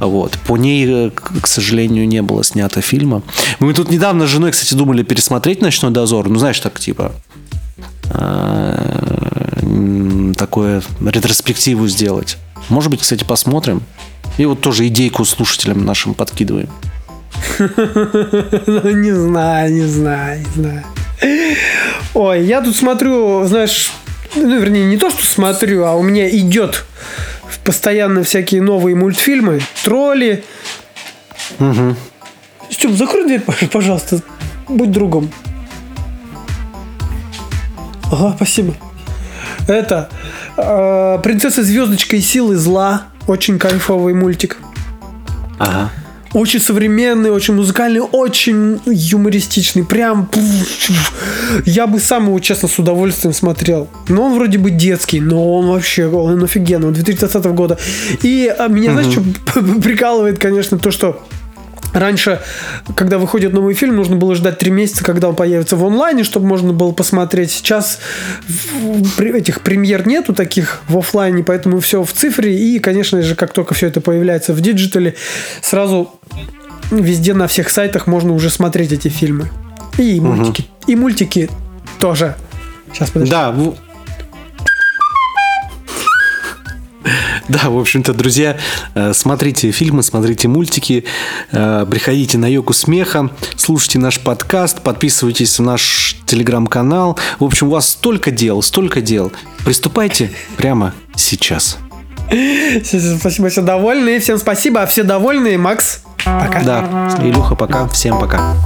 Speaker 3: Вот. По ней, э, к сожалению, не было снято фильма. Мы тут недавно с женой, кстати, думали пересмотреть «Ночной дозор». Ну, знаешь, так типа э, такое ретроспективу сделать. Может быть, кстати, посмотрим. И вот тоже идейку слушателям нашим подкидываем. *laughs*
Speaker 1: Не знаю, не знаю, не знаю. Ой, я тут смотрю, знаешь, ну, вернее, не то, что смотрю, а у меня идет постоянно всякие новые мультфильмы. Тролли, Угу. Степ, закрой дверь, пожалуйста. Будь другом. Ага, спасибо. Это э, Принцесса Звездочка и силы зла. Очень кайфовый мультик.
Speaker 3: Ага.
Speaker 1: Очень современный, очень музыкальный, очень юмористичный. Прям я бы сам его, честно, с удовольствием смотрел. Но он вроде бы детский, но он вообще он офигенный. Он 2020 года. И а, меня, угу. знаешь, что *laughs* прикалывает, конечно, то, что Раньше, когда выходит новый фильм, нужно было ждать три месяца, когда он появится в онлайне, чтобы можно было посмотреть. Сейчас этих премьер нету таких в офлайне, поэтому все в цифре. И, конечно же, как только все это появляется в диджитале, сразу везде на всех сайтах можно уже смотреть эти фильмы. И мультики. Угу. И мультики тоже. Сейчас,
Speaker 3: подожди. Да, Да, в общем-то, друзья, э, смотрите фильмы, смотрите мультики, э, приходите на йогу смеха, слушайте наш подкаст, подписывайтесь в наш телеграм-канал. В общем, у вас столько дел, столько дел. Приступайте прямо сейчас.
Speaker 1: Спасибо, все довольны. Всем спасибо, а все довольны. Макс,
Speaker 3: пока. Да, Илюха, пока. Всем пока.